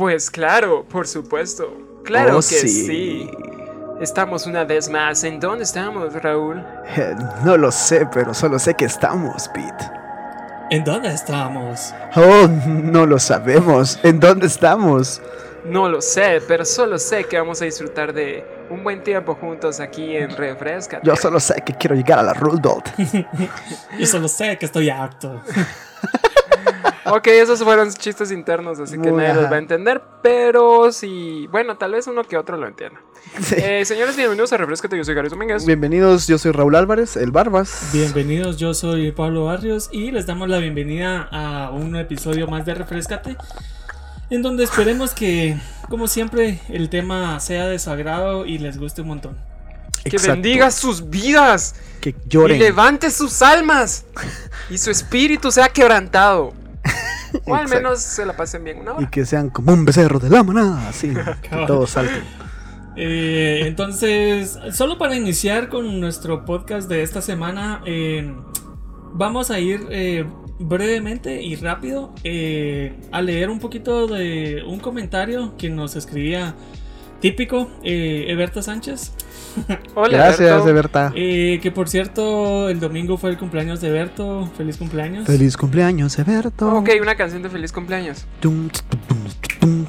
Pues claro, por supuesto. Claro Oh, que sí. Estamos una vez más. ¿En dónde estamos, Raúl? Eh, no lo sé, pero solo sé que estamos, Pete. ¿En dónde estamos? Oh, no lo sabemos. ¿En dónde estamos? No lo sé, pero solo sé que vamos a disfrutar de un buen tiempo juntos aquí en Refresca. Yo solo sé que quiero llegar a la Rudolph. Yo solo sé que estoy harto. Ok, esos fueron chistes internos, así que Muy nadie los va a entender, pero sí, bueno, tal vez uno que otro lo entienda. Sí. Eh, señores, bienvenidos a Refrescate, yo soy Gary Domínguez. Bienvenidos, yo soy Raúl Álvarez, el Barbas. Bienvenidos, yo soy Pablo Barrios y les damos la bienvenida a un episodio más de Refrescate, en donde esperemos que, como siempre, el tema sea de su agrado y les guste un montón. Que Exacto. bendiga sus vidas Que y lloren. levante sus almas y su espíritu sea quebrantado. O al menos se la pasen bien una Y que sean como un becerro de la manada, así. que todos salten. Eh, entonces, solo para iniciar con nuestro podcast de esta semana, eh, vamos a ir eh, brevemente y rápido eh, a leer un poquito de un comentario que nos escribía típico eh, Eberto Sánchez. Hola, Gracias, Berto. de Berta. Eh, que por cierto, el domingo fue el cumpleaños de Eberto. Feliz cumpleaños. Feliz cumpleaños, Eberto. Ok, una canción de feliz cumpleaños. Tum, tum, tum, tum,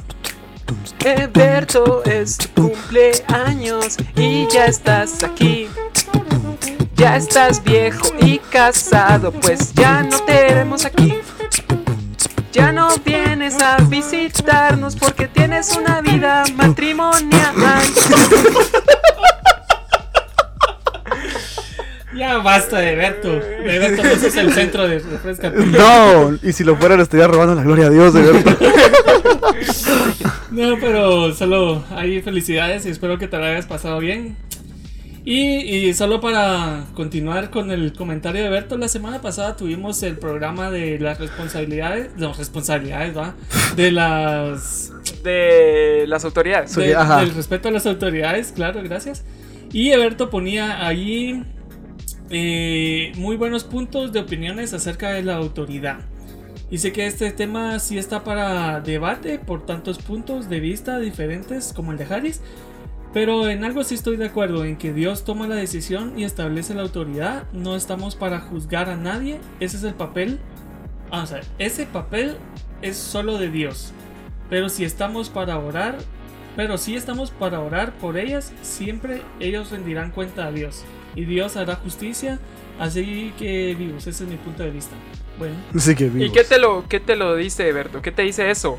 Eberto es tu cumpleaños y ya estás aquí. Ya estás viejo y casado, pues ya no te veremos aquí. Ya no vienes a visitarnos porque tienes una vida matrimonial. Ya basta de Eberto. De Eberto no es el centro de refresca. No, y si lo fuera le estaría robando la gloria a Dios, de Berta. No, pero solo hay felicidades y espero que te la hayas pasado bien. Y, y solo para continuar con el comentario de Berto, la semana pasada tuvimos el programa de las responsabilidades, no, responsabilidades, ¿va? De las... De las autoridades. De- ajá. del respeto a las autoridades, claro, gracias. Y Eberto ponía ahí eh, muy buenos puntos de opiniones acerca de la autoridad. Dice que este tema sí está para debate por tantos puntos de vista diferentes como el de Harris. Pero en algo sí estoy de acuerdo, en que Dios toma la decisión y establece la autoridad. No estamos para juzgar a nadie. Ese es el papel. Ah, o sea, ese papel es solo de Dios. Pero si estamos para orar, pero si estamos para orar por ellas, siempre ellos rendirán cuenta a Dios. Y Dios hará justicia. Así que vivos, ese es mi punto de vista. Bueno, Así que ¿Y vivos. qué te lo, qué te lo dice, Eberto? ¿Qué te dice eso?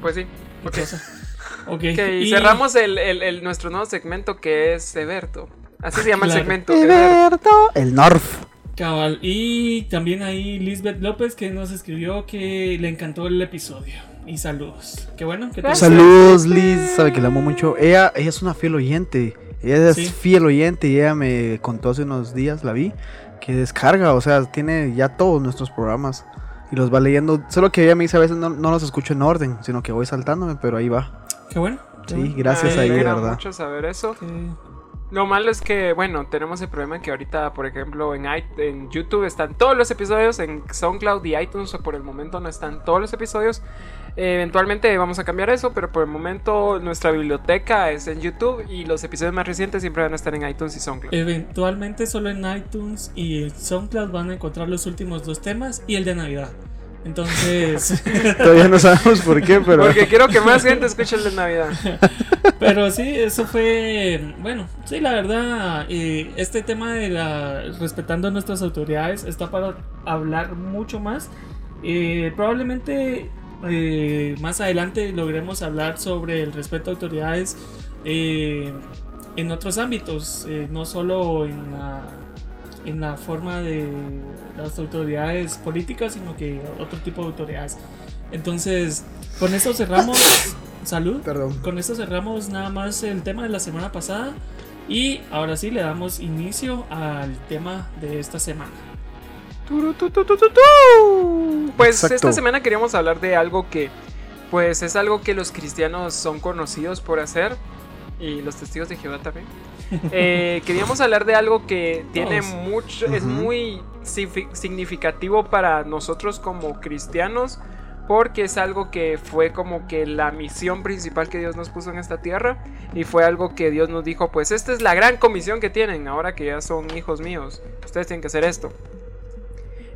Pues sí. ¿qué Ok. cosa? Ok, Ok, y y- cerramos el, el- el- nuestro nuevo segmento que es Eberto. Así se llama el segmento. Eberto. Eberto, el Norf. Cabal. Y también ahí Lisbeth López que nos escribió que le encantó el episodio. Y saludos. Qué bueno. que te-. Saludos, Liz. Sabe que la amo mucho. Ella, ella es una fiel oyente. Ella es Sí. fiel oyente y ella me contó hace unos días, la vi, que descarga, o sea, tiene ya todos nuestros programas y los va leyendo. Solo que ella me dice a veces no, no los escucho en orden, sino que voy saltándome, pero ahí va. Qué bueno. qué Sí, bueno. gracias ahí, verdad. mucho saber eso. Lo malo es que, bueno, tenemos el problema que ahorita, por ejemplo, en, en YouTube están todos los episodios, en SoundCloud y iTunes por el momento no están todos los episodios. Eh, eventualmente vamos a cambiar eso, pero por el momento nuestra biblioteca es en YouTube y los episodios más recientes siempre van a estar en iTunes y SoundCloud. Eventualmente solo en iTunes y en SoundCloud van a encontrar los últimos dos temas y el de Navidad. Entonces, Todavía no sabemos por qué, pero Porque quiero que más gente escuche el de Navidad. pero sí, eso fue, bueno, sí, la verdad, eh, este tema de la respetando a nuestras autoridades está para hablar mucho más. Eh, probablemente eh, más adelante logremos hablar sobre el respeto a autoridades eh, en otros ámbitos, eh, no solo en la, en la forma de las autoridades políticas, sino que otro tipo de autoridades. Entonces, con esto cerramos. Salud. Perdón. Con esto cerramos nada más el tema de la semana pasada. Y ahora sí le damos inicio al tema de esta semana. Pues Exacto. esta semana queríamos hablar de algo que, pues es algo que los cristianos son conocidos por hacer y los testigos de Jehová también. Eh, queríamos hablar de algo que tiene mucho, es muy signifi- significativo para nosotros como cristianos, porque es algo que fue como que la misión principal que Dios nos puso en esta tierra y fue algo que Dios nos dijo, pues esta es la gran comisión que tienen ahora que ya son hijos míos, ustedes tienen que hacer esto.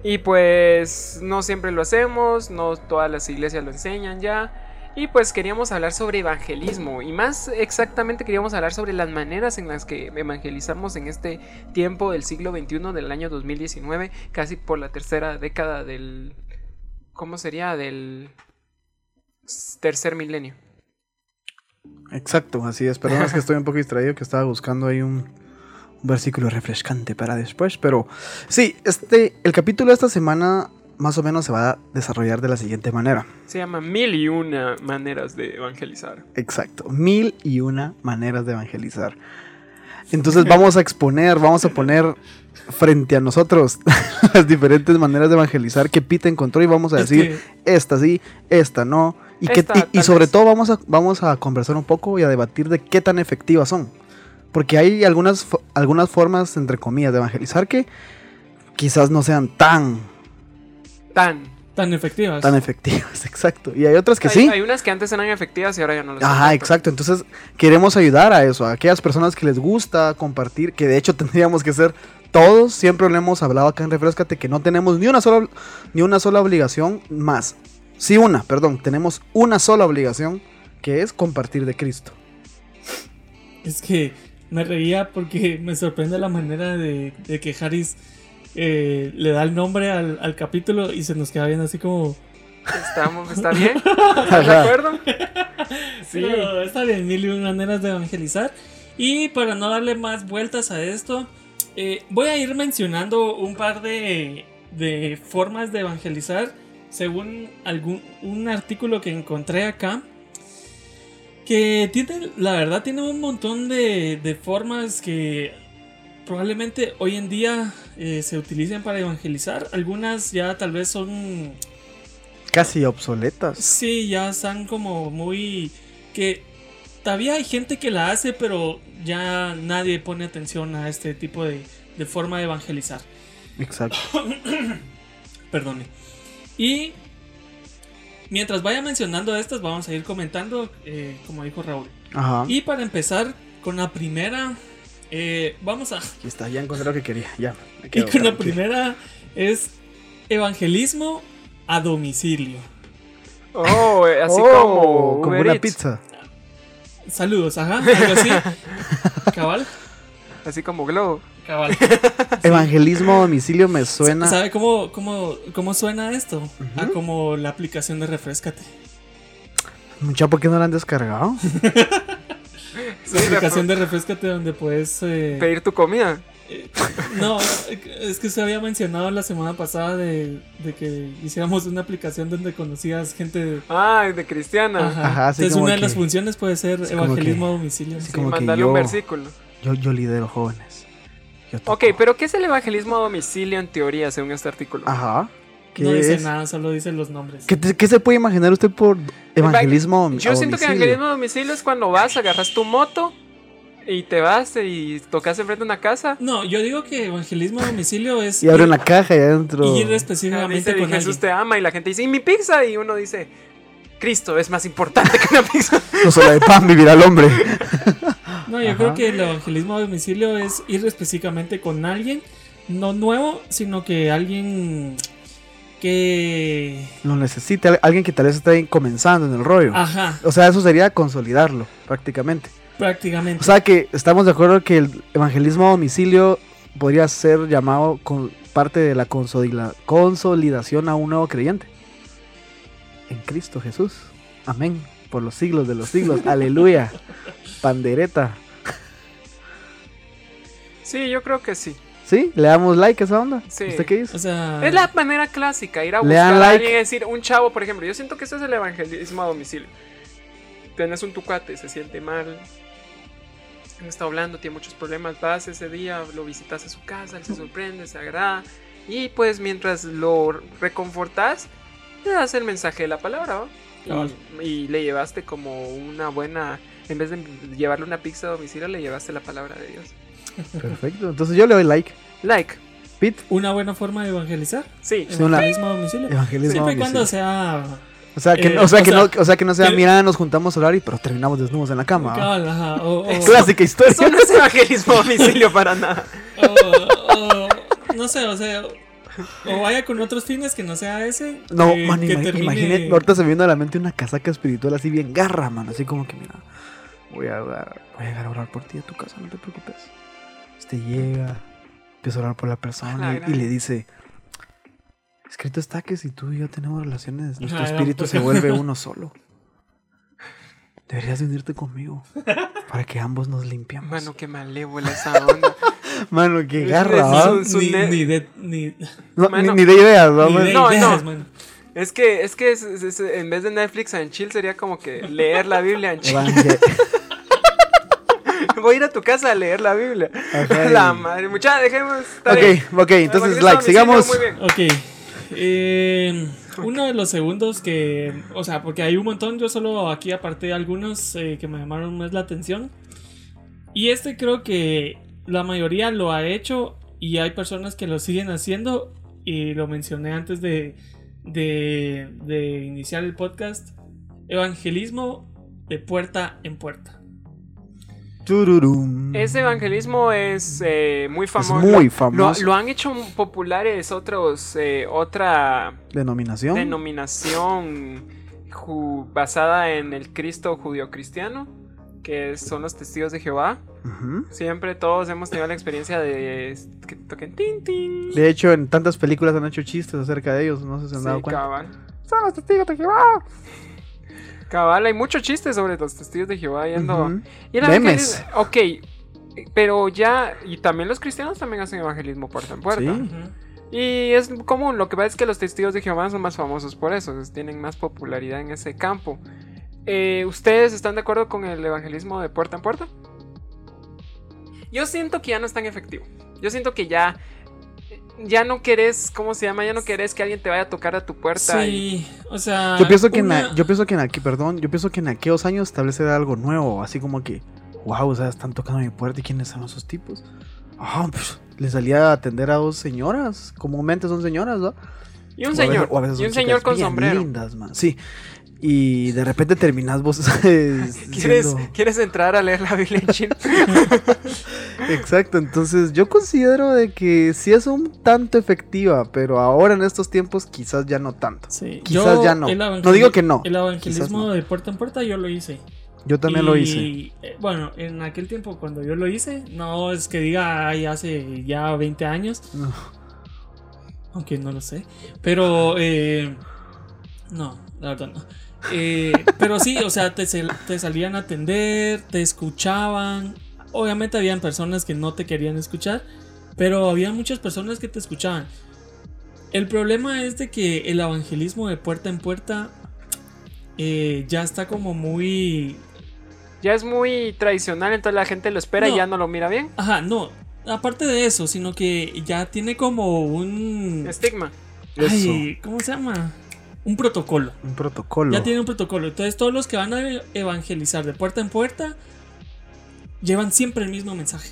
Y pues no siempre lo hacemos, no todas las iglesias lo enseñan ya. Y pues queríamos hablar sobre evangelismo y más exactamente queríamos hablar sobre las maneras en las que evangelizamos en este tiempo del siglo XXI del año 2019, casi por la tercera década del... ¿Cómo sería? Del tercer milenio. Exacto, así es. Perdón, es que estoy un poco distraído, que estaba buscando ahí un, un versículo refrescante para después. Pero sí, este, el capítulo de esta semana más o menos se va a desarrollar de la siguiente manera. Se llama Mil y una maneras de evangelizar. Exacto, mil y una maneras de evangelizar. Entonces vamos a exponer, vamos a poner frente a nosotros las diferentes maneras de evangelizar que Pete encontró y vamos a decir, esta sí, esta no. Y, que- Esta, y- y tal sobre vez. todo vamos a, vamos a conversar un poco y a debatir de qué tan efectivas son. Porque hay algunas, algunas formas, entre comillas, de evangelizar que quizás no sean tan, Tan. Tan efectivas. tan efectivas, exacto. Y hay otras que hay, sí. hay unas que antes eran efectivas y ahora ya no lo son. Ajá, tanto. exacto. Entonces queremos ayudar a eso, a aquellas personas que les gusta compartir, que de hecho tendríamos que ser todos. Siempre lo hemos hablado acá en Refrescate que no tenemos ni una sola, ni una sola obligación más. Sí, una, perdón. Tenemos una sola obligación que es compartir de Cristo. Es que me reía porque me sorprende la manera de, de que Harris eh, le da el nombre al, al capítulo y se nos queda viendo así como... Estamos, ¿Está bien? ¿Estás de acuerdo? Sí. Pero está bien, mil y una maneras de evangelizar. Y para no darle más vueltas a esto, eh, voy a ir mencionando un par de, de formas de evangelizar según algún un artículo que encontré acá. Que tiene, la verdad, tiene un montón de, de formas que probablemente hoy en día eh, se utilicen para evangelizar. Algunas ya tal vez son Casi obsoletas. Sí, ya están como muy... que todavía hay gente que la hace, pero ya nadie pone atención a este tipo de, de forma de evangelizar. Exacto. Perdone. Y mientras vaya mencionando estas, vamos a ir comentando, eh, como dijo Raúl. Ajá. Y para empezar con la primera, eh, vamos a... Aquí está, ya encontré lo que quería. Ya. me Y con la primera es evangelismo a domicilio. Oh, eh, así Oh, como como Uber una pizza. Saludos, ajá, algo así. Cabal, Así como Globo. cabal. Evangelismo a domicilio me suena. ¿Sabe cómo, cómo, cómo suena esto? A como la aplicación de Refrescate. Mucha, ¿por qué no la han descargado? Aplicación de Refrescate donde puedes... eh, pedir tu comida. no, es que se había mencionado la semana pasada de, de que hiciéramos una aplicación donde conocías gente... de- Ah, de cristiana. Ajá. Ajá, así Entonces una de las funciones puede ser evangelismo que- a domicilio. Sí, como que mandarle un versículo. Yo, yo lidero jóvenes. Yo. Ok, pero ¿qué es el evangelismo a domicilio en teoría, según este artículo? Ajá. ¿Qué No dice es? nada, solo dice los nombres. ¿Qué, te- qué se puede imaginar usted por evangelismo a Yo siento que evangelismo a domicilio es cuando vas, agarras tu moto y te vas y tocas enfrente de una casa. No, yo digo que evangelismo a domicilio es Y abre ir- una caja y adentro. ir Ah, específicamente dice, con Jesús alguien. te ama y la gente dice, ¿y mi pizza? Y uno dice, Cristo es más importante que una pizza. No solo de pan vivirá el hombre. No, yo Ajá. creo que el evangelismo a domicilio es ir específicamente con alguien, no nuevo, sino que alguien que... Lo necesita al- alguien que tal vez esté comenzando en el rollo. Ajá, O sea, eso sería consolidarlo, prácticamente. prácticamente. O sea que estamos de acuerdo que el evangelismo a domicilio podría ser llamado con parte de la consolida- consolidación a un nuevo creyente. En Cristo Jesús. Amén. Por los siglos de los siglos. Aleluya. Pandereta. Sí, yo creo que sí. ¿Sí? ¿Le damos like a esa onda? Sí. ¿Usted qué dice? o sea, Es la manera clásica, ir a Le buscar dan a like. alguien y decir, un chavo, por ejemplo, yo siento que ese es el evangelismo a domicilio. Tienes un tucate, se siente mal, no está hablando, tiene muchos problemas, vas ese día, lo visitas a su casa, él se sorprende, se agrada, y pues mientras lo reconfortas, le das el mensaje de la palabra, ¿va? Cabal. Y, y le llevaste como una buena, en vez de llevarle una pizza a domicilio, le llevaste la palabra de Dios. Perfecto. Entonces yo le doy like. Like, Pete. una buena forma de evangelizar. sí. Evangelismo a domicilio. Evangelismo a Siempre y cuando sea O sea, que, Eh, o sea, o que sea, no, o sea, que no sea, mira, nos juntamos a hablar y pero terminamos desnudos en la cama. Cabal, ajá, o- o- Clásica historia. Eso no es evangelismo a domicilio para nada. o- o- no sé, o sea, o vaya con otros fines que no sea ese. No, que- man, que ima- termine- imagínate, ahorita se me viene a la mente una casaca espiritual así bien garra, man, así como que mira, voy a orar, voy a llegar a orar por ti a tu casa, no te preocupes. Este llega, empieza a orar por la persona y, le dice, escrito está que si tú y yo tenemos relaciones, nuestro espíritu pues. se vuelve uno solo. Deberías de unirte conmigo para que ambos nos limpiamos. Mano, qué malévola esa onda. Mano, qué garra, ni, de, ni, No, mano, ni, ni de ideas, No, ideas, no. man. Es que, es que es- es- es- en vez de Netflix and chill sería como que leer la Biblia en chill. Voy a ir a tu casa a leer la Biblia. Ajá, la y- madre, mucha, dejemos. está Ok, bien. ok, entonces, like, sigamos. Muy bien. Ok. eh, uno de los segundos que. O sea, porque hay un montón. Yo solo aquí aparté algunos eh, que me llamaron más la atención. Y este creo que la mayoría lo ha hecho. Y hay personas que lo siguen haciendo. Y lo mencioné antes de, de, de iniciar el podcast. Evangelismo de puerta en puerta. Tururum. Ese evangelismo es eh, muy famoso. muy Lo- famoso. Lo, lo han hecho populares otros, eh, otra Denominación. denominación ju- basada en el Cristo judío-cristiano, que son los testigos de Jehová. Siempre todos hemos tenido la experiencia de que toquen tin, tin. De hecho, en tantas películas han hecho chistes acerca de ellos, no sé si se han Sí, dado cuenta. cabal. Son los testigos de Jehová. Cabal, hay muchos chistes sobre los testigos de Jehová yendo. Y el Memes. Ok, pero ya. Y también los cristianos también hacen evangelismo puerta en puerta. Sí. Y es común, lo que pasa es que los testigos de Jehová son más famosos por eso, es- tienen más popularidad en ese campo. Eh, ¿Ustedes están de acuerdo con el evangelismo de puerta en puerta? Yo siento que ya no es tan efectivo. Yo siento que ya. Ya no querés, ¿cómo se llama? Ya no querés que alguien te vaya a tocar a tu puerta. y- Sí, o sea. Yo pienso que en, una- a- yo pienso que en aquí, perdón, yo pienso que en aquellos años establecer algo nuevo, así como que, wow, o sea, están tocando mi puerta y quiénes son esos tipos. Ah, pues, le salía a atender a dos señoras, comúnmente son señoras, ¿no? Y un O a veces- señor. o a veces Y un señor con bien sombrero. lindas, man. Sí. Y de repente terminas vos ¿Quieres, siendo- ¿Quieres entrar a leer la Biblia en chino? Exacto, entonces yo considero de que sí es un tanto efectiva, pero ahora en estos tiempos quizás ya no tanto. Sí, Quizás yo ya no. No digo que no, El evangelismo no. de puerta en puerta yo lo hice. Yo también lo hice. Y, eh, bueno, en aquel tiempo cuando yo lo hice, no es que diga ay, hace ya 20 años, No. aunque no lo sé. Pero, eh, no, la verdad no. Eh, pero sí, o sea, te, sal- te salían a atender, te escuchaban. Obviamente habían personas que no te querían escuchar, pero había muchas personas que te escuchaban. El problema es de que el evangelismo de puerta en puerta eh, ya está como muy Ya es muy tradicional, entonces la gente lo espera No. y ya no lo mira bien. Ajá, no. Aparte de eso, sino que ya tiene como un. Estigma. Ay, ¿cómo se llama? Un protocolo. Un protocolo. Ya tiene un protocolo. Entonces, todos los que van a evangelizar de puerta en puerta llevan siempre el mismo mensaje.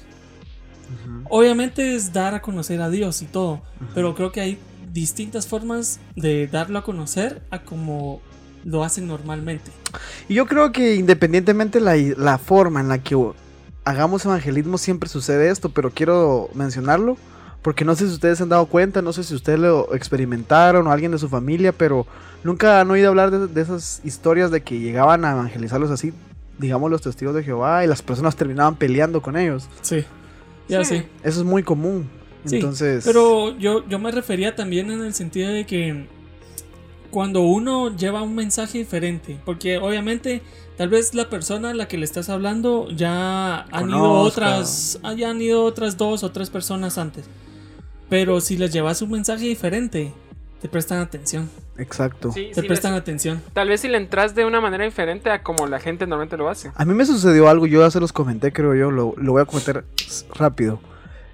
Obviamente es dar a conocer a Dios y todo, pero creo que hay distintas formas de darlo a conocer a como lo hacen normalmente. Y yo creo que independientemente la, la forma en la que hagamos evangelismo siempre sucede esto, pero quiero mencionarlo porque no sé si ustedes se han dado cuenta, no sé si ustedes lo experimentaron o alguien de su familia, pero nunca han oído hablar de, de esas historias de que llegaban a evangelizarlos así, digamos los testigos de Jehová, y las personas terminaban peleando con ellos. Sí, ya Sí. Eso es muy común. Sí, Entonces, Pero yo, yo me refería también en el sentido de que cuando uno lleva un mensaje diferente, porque obviamente tal vez la persona a la que le estás hablando ya han ido otras, ah, ya han ido otras dos o tres personas antes. Pero si les llevas un mensaje diferente, te prestan atención. Exacto. Sí, Te sí, prestan les- atención. tal vez si le entras de una manera diferente a como la gente normalmente lo hace. A mí me sucedió algo, yo ya se los comenté, creo yo, lo, lo voy a comentar rápido.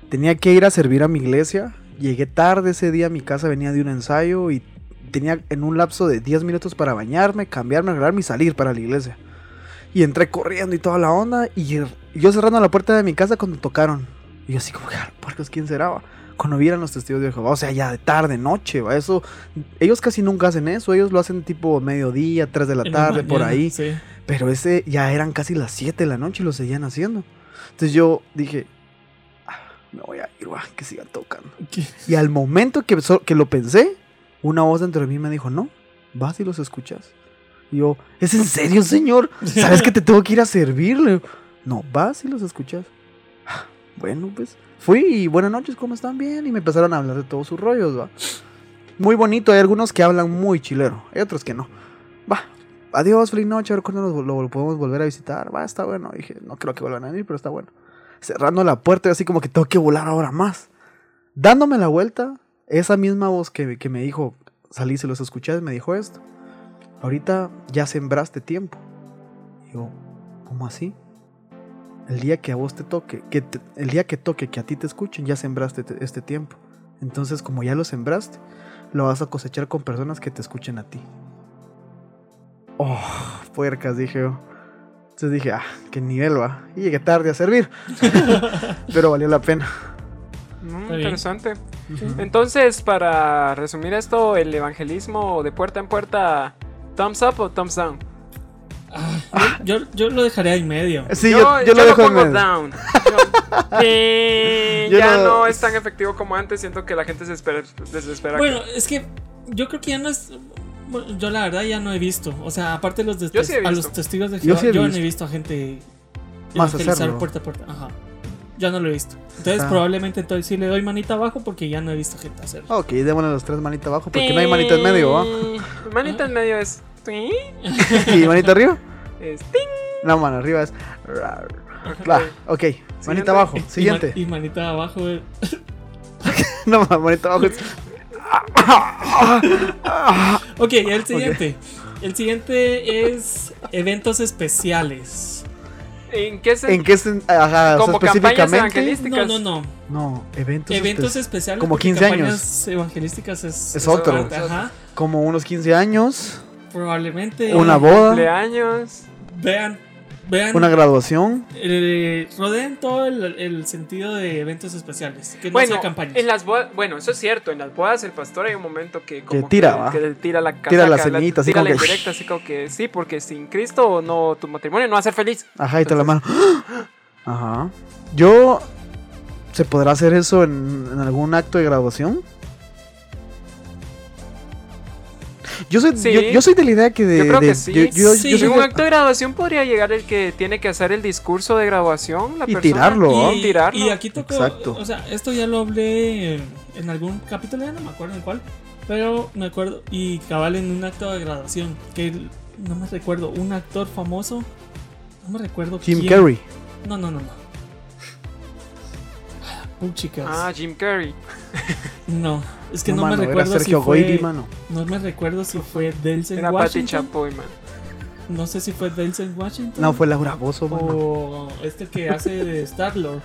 Tenía que ir a servir a mi iglesia, llegué tarde ese día a mi casa, venía de un ensayo y tenía en un lapso de 10 minutos para bañarme, cambiarme, arreglarme y salir para la iglesia. Y entré corriendo y toda la onda y yo cerrando la puerta de mi casa cuando tocaron. Y yo así como que, "Ah, puercos, ¿quién será? Va?". Cuando vieran los testigos de Jehová, o sea, ya de tarde, noche, va, eso, ellos casi nunca hacen eso, ellos lo hacen tipo mediodía, 3 de la En la tarde, por mañana, ahí. Sí. Pero ese ya eran casi las 7 de la noche y lo seguían haciendo. Entonces yo dije, "Ah, me voy a ir, va, que sigan tocando. ¿Qué? Y al momento que, so- que lo pensé, una voz dentro de mí me dijo, no, vas y los escuchas. Y yo, ¿es en serio, señor? ¿Sabes que te tengo que ir a servirle? No, vas y los escuchas. "Ah, Bueno, pues fui y buenas noches, ¿cómo están? Bien. Y me empezaron a hablar de todos sus rollos, va. Muy bonito, hay algunos que hablan muy chilero, hay otros que no. Va, adiós, feliz noche, a ver cuándo lo, lo podemos volver a visitar. Va, está bueno. Dije, no creo que vuelvan a venir, pero está bueno. Cerrando la puerta, y así como que tengo que volar ahora más. Dándome la vuelta, esa misma voz que, que me dijo, salí, se los escuché, me dijo esto. Ahorita ya sembraste tiempo. Yo, ¿cómo así? El día que a vos te toque, que te- el día que toque que a ti te escuchen, ya sembraste te- este tiempo. Entonces, como ya lo sembraste, lo vas a cosechar con personas que te escuchen a ti. Oh, puercas, dije yo. Entonces dije, ah, qué nivel va. Y llegué tarde a servir. Pero valió la pena. Mm, interesante. Entonces, para resumir esto, el evangelismo de puerta en puerta, thumbs up o thumbs down. Ah, yo, yo, lo dejaría en medio. Sí, yo, yo yo lo dejo en pongo medio. down. Yo- Eh, Yo ya no- no es tan efectivo como antes. Siento que la gente se espera, desespera. Bueno, es que yo creo que ya no es. bueno, Yo la verdad ya no he visto. O sea, aparte de los de Yo sí a los testigos de Yo Jehová, sí yo, he no visto. he visto a gente Más hacerlo. puerta a puerta. Ajá. Yo no lo he visto. Entonces Ah. probablemente entonces sí le doy manita abajo porque ya no he visto gente hacerlo. Ok, démosle los tres manita abajo porque no hay manita en medio, ¿va? Manita en medio es. ¿Sí? ¿Y manita arriba? Es ting. No, mano, arriba es. Ok. Va, ok. Manita abajo. Y- y man- Siguiente. Y, manita abajo. No, manita abajo es. Ok, el siguiente. El siguiente es eventos especiales. ¿En qué se.? ¿En qué sen- ajá, o sea, Como campañas específicamente? evangelísticas. No, no, no. No, eventos, Eventos espe- especiales. como porque 15 años. evangelísticas es, Es otro. Ajá. Como unos 15 años, Probablemente. una boda, Cumpleaños. Vean. Vean. una graduación. eh, rodeen todo el, el sentido de eventos especiales. Que no Bueno, sea campañas. en las bodas, bueno, eso es cierto, en las bodas el pastor hay un momento que como tira, que, ¿va? que le tira la casaca, Tira la semillita, así tira como la que- indirecta, así como que sí, porque sin Cristo no tu matrimonio no va a ser feliz. Ajá, y te la mano. Ajá. Yo. ¿Se podrá hacer eso en, en algún acto de graduación? Yo soy, Sí. yo, yo soy de la idea que de. Yo creo de- que sí. yo- yo- Sí. yo soy en un de- acto de graduación podría llegar el que tiene que hacer el discurso de graduación, la Y persona, tirarlo, y tirarlo. Y aquí tocó, Exacto. o sea, esto ya lo hablé en, algún capítulo, ya no me acuerdo en cuál, pero me acuerdo, y cabal en un acto de graduación, que el- no me recuerdo, un actor famoso, no me recuerdo Jim quién. Carrey. No, no, no, no. Chicas. Ah, Jim Carrey. No, es que no, mano, me era recuerdo si fue, Goyri, mano. no me recuerdo si fue Delsen Era Patty Washington. Chapoy, man. No sé si fue Delsen Washington. No, fue Laura Bozo, mano. O este que hace de Star Lord.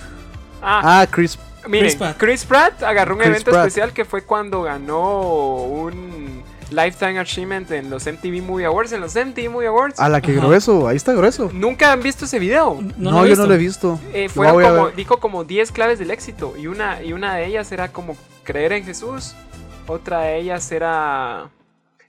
Ah, Ah, Chris. miren, Chris Chris Pratt. Pratt. agarró un Chris evento Pratt. especial que fue cuando ganó un Lifetime Achievement en los MTV Movie Awards. En los MTV Movie Awards. A la que Ajá. grueso, ahí está grueso. Nunca han visto ese video. No, yo no lo he visto. Eh, a como, dijo como 10 claves del éxito y una, y una de ellas era como creer en Jesús, otra de ellas era...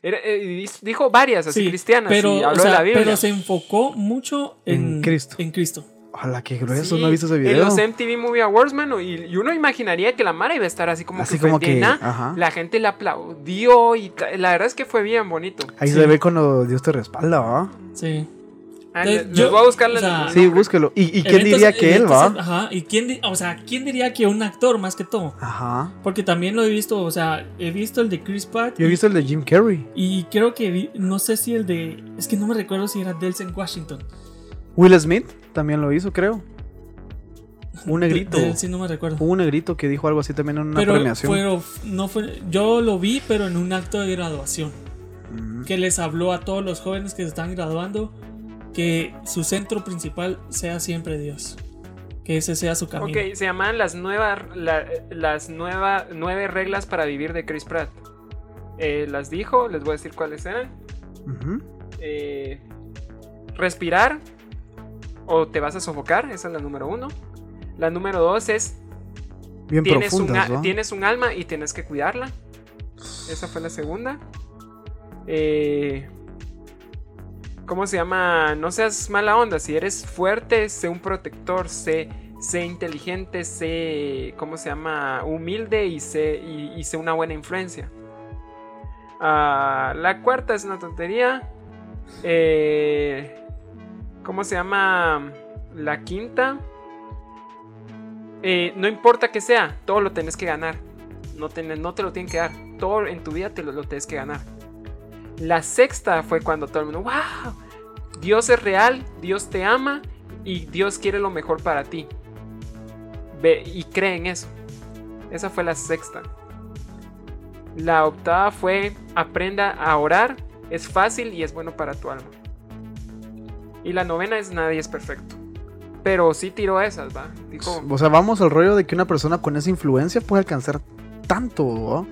era- eh, dijo varias así Sí, cristianas pero, y o habló sea, de la Biblia. pero se enfocó mucho en, En Cristo. En Cristo. A la que grueso, Sí, no he visto ese En video. los MTV Movie Awards, mano, y, y uno imaginaría que la Mara iba a estar así como Así que como que. Ajá. La gente le aplaudió y la verdad es que fue bien bonito. Ahí Sí. se ve cuando Dios te respalda, ¿va? Sí. Ah, Entonces, yo- voy a buscar o sea, Sí, búsquelo. ¿Y, y quién Eventos- diría que él, va? Ajá. ¿Y quién, o sea, quién diría que un actor más que todo? Ajá. Porque también lo he visto, o sea, he visto el de Chris Pratt. Yo he visto el de Jim Carrey. Y creo que vi- no sé si el de. Es que no me recuerdo si era Delsen Washington. Will Smith también lo hizo, creo. Un negrito. De- de él sí no me recuerdo. Hubo un negrito que dijo algo así también en una pero premiación. fueron- no fue, yo lo vi, pero en un acto de graduación. Mm. Que les habló a todos los jóvenes que se están graduando que su centro principal sea siempre Dios. Que ese sea su camino. Ok, se llaman las nuevas la- las nueva, nueve reglas para vivir de Chris Pratt. Eh, las dijo, les voy a decir cuáles eran. Eh, respirar o te vas a sofocar, esa es la número uno. La número dos es Bien tienes, un, profundas, a- ¿no? tienes un alma y tienes que cuidarla. Esa fue la segunda. Eh, ¿Cómo se llama? No seas mala onda. Si eres fuerte, sé un protector, sé, sé inteligente, sé, ¿cómo se llama? Humilde y sé, y, y sé una buena influencia. Ah, la cuarta es una tontería. Eh, ¿Cómo se llama? La quinta. Eh, no importa que sea, todo lo tenés que ganar. No te, no te lo tienen que dar. Todo en tu vida te lo, lo tienes que ganar. La sexta fue cuando todo el mundo, wow, Dios es real, Dios te ama y Dios quiere lo mejor para ti. Ve y cree en eso. Esa fue la sexta. La octava fue aprenda a orar, es fácil y es bueno para tu alma. Y la novena es nadie es perfecto. Pero sí tiró esas, va. Dijo, O sea, vamos al rollo de que una persona con esa influencia puede alcanzar tanto, ¿no?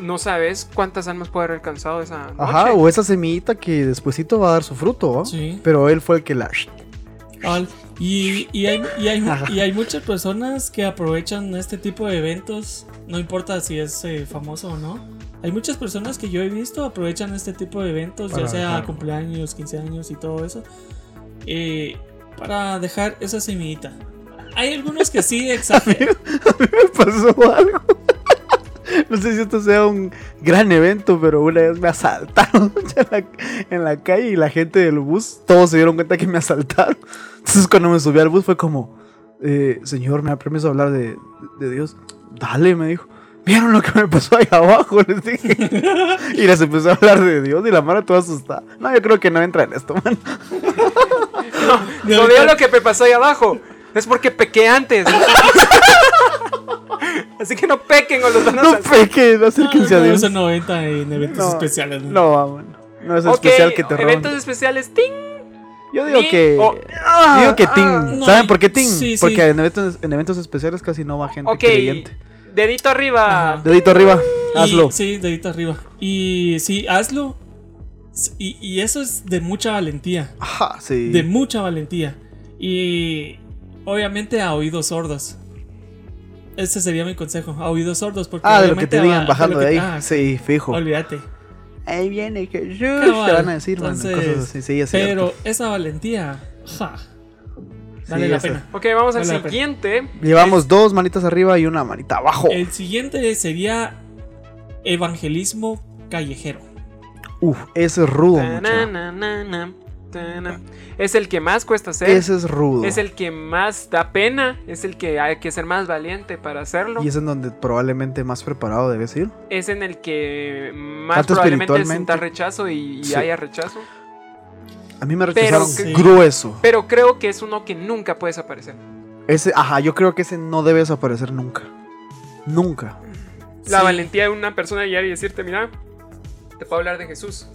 no sabes cuántas almas puede haber alcanzado esa noche. Ajá, o esa semillita que despuesito va a dar su fruto, ¿no? Sí. Pero él fue el que la... Y, y hay, y, hay, y hay muchas personas que aprovechan este tipo de eventos, no importa si es eh, famoso o no. Hay muchas personas que yo he visto aprovechan este tipo de eventos, Para ya sea dejar. cumpleaños, 15 años y todo eso, eh, para dejar esa semillita. Hay algunos que sí exageran. me pasó algo. No sé si esto sea un gran evento, pero una vez me asaltaron en la, en la calle y la gente del bus, todos se dieron cuenta que me asaltaron. Entonces cuando me subí al bus fue como, eh, señor, ¿me da permiso hablar de, de Dios? Dale, me dijo. ¿Vieron lo que me pasó ahí abajo? Les dije. Y les empezó a hablar de Dios y la mano toda asustada. No, yo creo que no entra en esto, man. No ahorita- veo lo que me pasó ahí abajo. Es porque pequé antes. Así que no pequen o los van a No saltar. peque, no acérquense a No, Dios. eso 90 en eventos No, especiales. ¿no? No, vamos. No es especial que te roban. eventos especiales. ¡ting! Yo digo que. o- yo digo que ah, Ting. no, ¿Saben por qué Ting? sí, sí. Porque En, eventos, en eventos especiales casi no va gente Ok, creyente. Dedito arriba. Ajá. Dedito arriba, Y- hazlo. Sí, dedito arriba. Y sí, hazlo. Y, y eso es de mucha valentía. Ajá, sí. De mucha valentía. Y obviamente a oídos sordos. Ese sería mi consejo, a oídos sordos. Porque ah, de lo que te digan bajando de que- ahí. ah, sí, fijo. Olvídate. Ahí viene Jesús. Te van a decir, man, Entonces, cosas así. Sí, es Pero cierto. esa valentía, ja, vale Sí, la pena. Ok, vamos al Vale siguiente. Llevamos dos manitas arriba y una manita abajo. El siguiente sería evangelismo callejero. Uf, ese es rudo. Es el que más cuesta hacer. Ese es rudo. Es el que más da pena. Es el que hay que ser más valiente para hacerlo. Y es en donde probablemente más preparado debes ir. Es en el que más Tanto probablemente espiritualmente. sienta rechazo y, y Sí. haya rechazo. A mí me Pero rechazaron grueso. Pero creo que es uno que nunca puede desaparecer. Ese, ajá, yo creo que ese no debe desaparecer nunca. Nunca. La Sí. valentía de una persona llegar y decirte, mira, te puedo hablar de Jesús.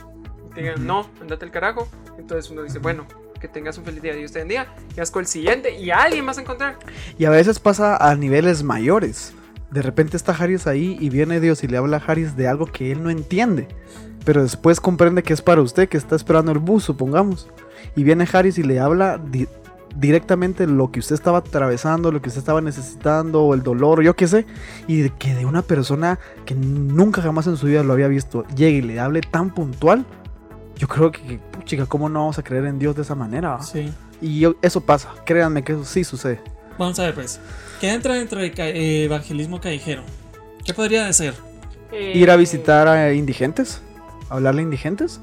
Y te digan, no, andate al carajo. Entonces uno dice, bueno, que tengas un feliz día, Dios te bendiga. Y vas con el siguiente y a alguien vas a encontrar. Y a veces pasa a niveles mayores. De repente está Haris ahí y viene Dios y le habla a Haris de algo que él no entiende. Pero después comprende que es para usted que está esperando el bus, supongamos. Y viene Haris y le habla di- directamente lo que usted estaba atravesando, lo que usted estaba necesitando, o el dolor, yo qué sé. Y de que de una persona que nunca jamás en su vida lo había visto llegue y le hable tan puntual. Yo creo que, chica, ¿cómo no vamos a creer en Dios de esa manera? Sí. Y yo- eso pasa, créanme que eso sí sucede. Vamos a ver, pues. ¿Qué entra dentro de ca- eh, evangelismo callejero? ¿Qué podría ser? Ir a Eh, visitar a indigentes, hablarle a indigentes,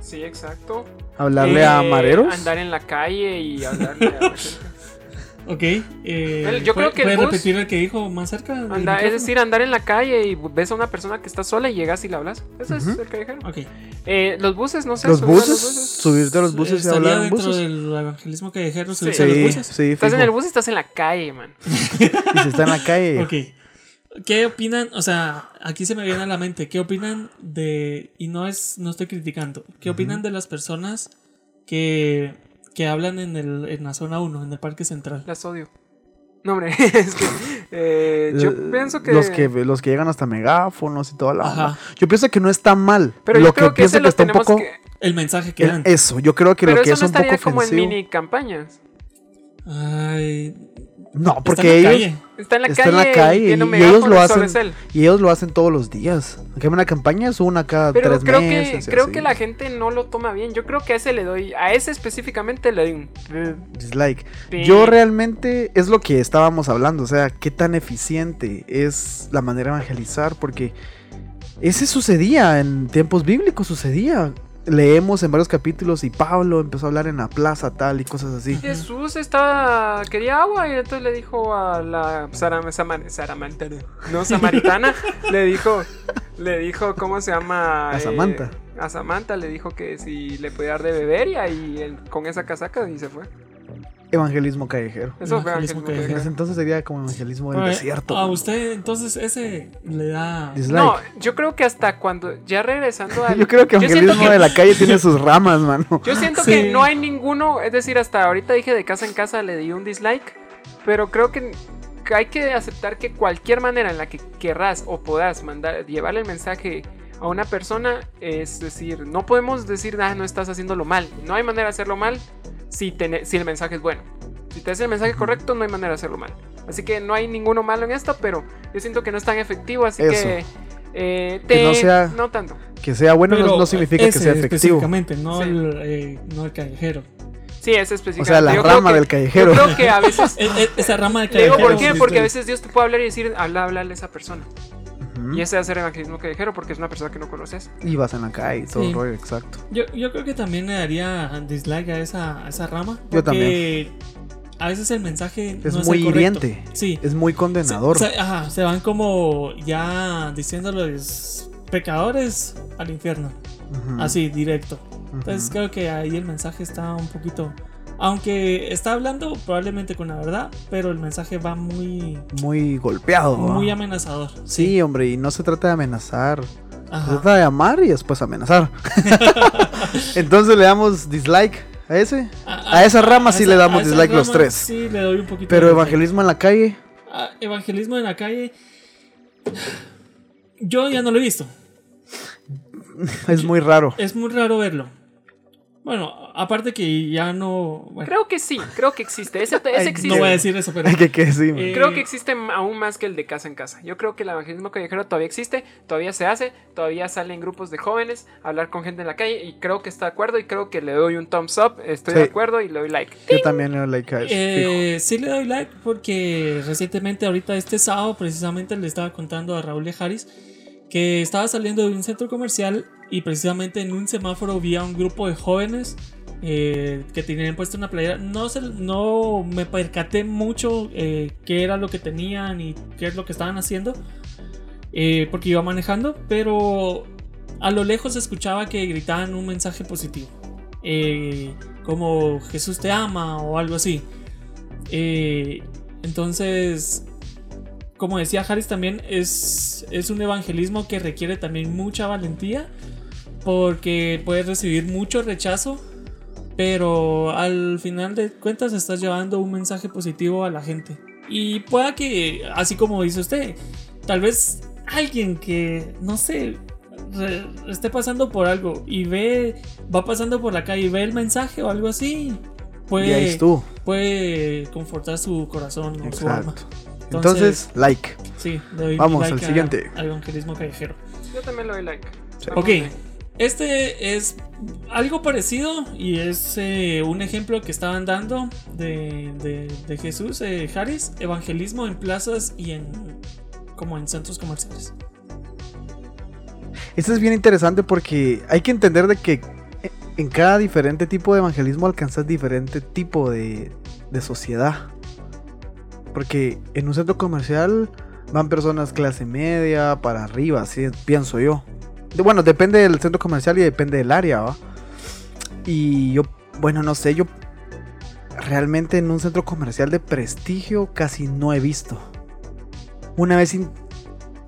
Sí, exacto. hablarle a Eh, mareros. Andar en la calle y hablarle a la gente. Ok. eh, El- yo creo ¿puede- que el ¿Puede bus- repetir el que dijo más cerca? Anda- es decir, andar en la calle y ves a una persona que está sola y llegas y le hablas. Eso es Ujú. el callejero. Ok. Eh, los buses, no sé. Los subir a buses, subirte a los buses y ¿Estaría hablar en dentro buses. del evangelismo callejero Sí. subirse a los Sí, buses? sí, Estás en el bus y estás en la calle, man. Y si está en la calle, Ok. ¿Qué opinan? O sea, aquí se me viene a la mente. ¿Qué opinan de. Y no es. No estoy criticando. ¿Qué opinan de las personas que. que hablan en, el, en la zona 1, en el Parque Central? Las odio. No, hombre, es que eh, yo eh, pienso que... los que los que llegan hasta megáfonos y toda la onda. Ajá. Yo pienso que no está mal. Pero lo yo creo que que ese pienso que lo está un poco que... El mensaje que dan. eso, yo creo que Pero lo que eso es no un poco estaría como en mini campañas. Ay, No, está porque en la ellos, calle. Está en la Está calle, en la calle y- ellos lo hacen- y ellos lo hacen todos los días. Aunque una campaña es una cada Pero tres creo meses. que creo así. que la gente no lo toma bien. Yo creo que a ese le doy, a ese específicamente le doy un eh, Dislike. Sí. Yo realmente es lo que estábamos hablando, o sea, qué tan eficiente es la manera de evangelizar, porque ese sucedía en tiempos bíblicos, sucedía. Leemos en varios capítulos y Pablo empezó a hablar en la plaza tal y cosas así. Jesús estaba quería agua y entonces le dijo a la Saram, Saramanta, no samaritana, le dijo le dijo cómo se llama A Eh, Samantha. a Samantha le dijo que si le podía dar de beber y ahí él con esa casaca y se fue. Evangelismo callejero. Eso fue Evangelismo evangelismo callejero. callejero. Entonces sería como evangelismo del desierto. A usted, entonces, ese le da. Dislike. No, yo creo que hasta cuando ya regresando al Yo creo que evangelismo que- de la calle tiene sus ramas, mano. Yo siento Sí. que no hay ninguno, es decir, hasta ahorita dije de casa en casa le di un dislike, pero creo que hay que aceptar que cualquier manera en la que querrás o puedas mandar, llevarle el mensaje a una persona, es decir, no podemos decir, ah, no estás haciéndolo mal. No hay manera de hacerlo mal si, tene- si el mensaje es bueno. Si te hace el mensaje correcto, no hay manera de hacerlo mal. Así que no hay ninguno malo en esto, pero yo siento que no es tan efectivo, así Eso. que... eh, Que no te- sea- no tanto. Que sea bueno no, Pero no significa ese que sea efectivo. Específicamente, no, Sí. el, eh, no el callejero. Sí, es O específico. sea, la rama del callejero. Yo creo que a veces esa rama de Le digo callejero. por qué, porque a veces Dios te puede hablar y decir, habla, hablarle a esa persona. Y ese va a ser evangelismo callejero porque es una persona que no conoces. Y vas en la calle y todo Sí. el rollo, exacto. Yo, yo creo que también le daría dislike a esa, a esa rama. Yo porque A veces el mensaje Es no es muy el correcto. hiriente. Sí. Es muy condenador. Se, se- ajá, se van como ya diciéndoles pecadores al infierno. Así, directo. Entonces creo que ahí el mensaje está un poquito... Aunque está hablando probablemente con la verdad, pero el mensaje va muy, Muy golpeado. muy amenazador. Sí, hombre, y no se trata de amenazar. Se trata de amar y después amenazar. Entonces le damos dislike a ese. a esa rama sí le damos dislike los tres. Sí, le doy un poquito Pero evangelismo en la calle, Ah, evangelismo en la calle. Yo ya no lo he visto. es muy raro. Es muy raro verlo. Bueno, aparte que ya no. Bueno, Creo que sí, creo que existe. Ese, ese Ay, existe. no voy a decir eso, pero. Hay que que sí, man. Eh, Creo que existe aún más que el de casa en casa. Yo creo que el evangelismo callejero todavía existe, todavía se hace, todavía salen grupos de jóvenes a hablar con gente en la calle y creo que está de acuerdo y creo que le doy un thumbs up, estoy Sí. de acuerdo y le doy like. Yo también le doy like a eso. Eh, sí le doy like porque recientemente, ahorita este sábado, precisamente le estaba contando a Raúl de Harris que estaba saliendo de un centro comercial y precisamente en un semáforo vi a un grupo de jóvenes eh, que tenían puesto una playera. No, se, no me percaté mucho eh, qué era lo que tenían y qué es lo que estaban haciendo eh, porque iba manejando, pero a lo lejos escuchaba que gritaban un mensaje positivo. eh, como Jesús te ama o algo así. Entonces, como decía Harris también, es, es un evangelismo que requiere también mucha valentía porque puedes recibir mucho rechazo, pero al final de cuentas estás llevando un mensaje positivo a la gente. Y pueda que, así como dice usted, tal vez alguien que, no sé, re- esté pasando por algo y ve, va pasando por la calle y ve el mensaje o algo así, puede, puede confortar su corazón o su alma. Entonces, like. Sí, le doy Vamos like al a- siguiente. al evangelismo callejero. Yo también le doy like. Sí. Ok, este es algo parecido y es eh, un ejemplo que estaban dando de, de- de Jesús, eh, Harris, evangelismo en plazas y en como en centros comerciales. Esto es bien interesante porque hay que entender de que en cada diferente tipo de evangelismo alcanzas diferente tipo de, de sociedad. Porque en un centro comercial van personas clase media para arriba, así pienso yo. Bueno, depende del centro comercial y depende del área, ¿va? Y yo, bueno, no sé, yo realmente en un centro comercial de prestigio casi no he visto. Una vez, in-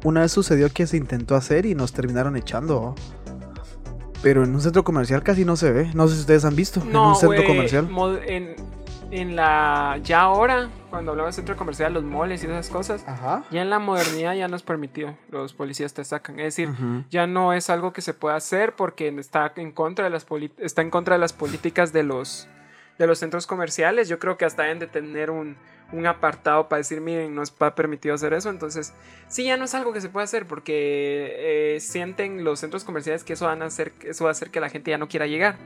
una vez sucedió que se intentó hacer y nos terminaron echando. ¿va? Pero en un centro comercial casi no se ve. No sé si ustedes han visto en No, un centro güey, comercial. en, en la. Ya ahora, cuando hablamos de centro comercial, los moles y esas cosas, Ajá. ya en la modernidad ya no es permitido. Los policías te sacan. Es decir, ya no es algo que se pueda hacer porque está en contra de las está en contra de las políticas de los de los centros comerciales. Yo creo que hasta deben de tener un, un apartado para decir, miren, no está permitido hacer eso. Entonces, sí, ya no es algo que se puede hacer porque eh, sienten los centros comerciales que eso, van a hacer, eso va a hacer que la gente ya no quiera llegar.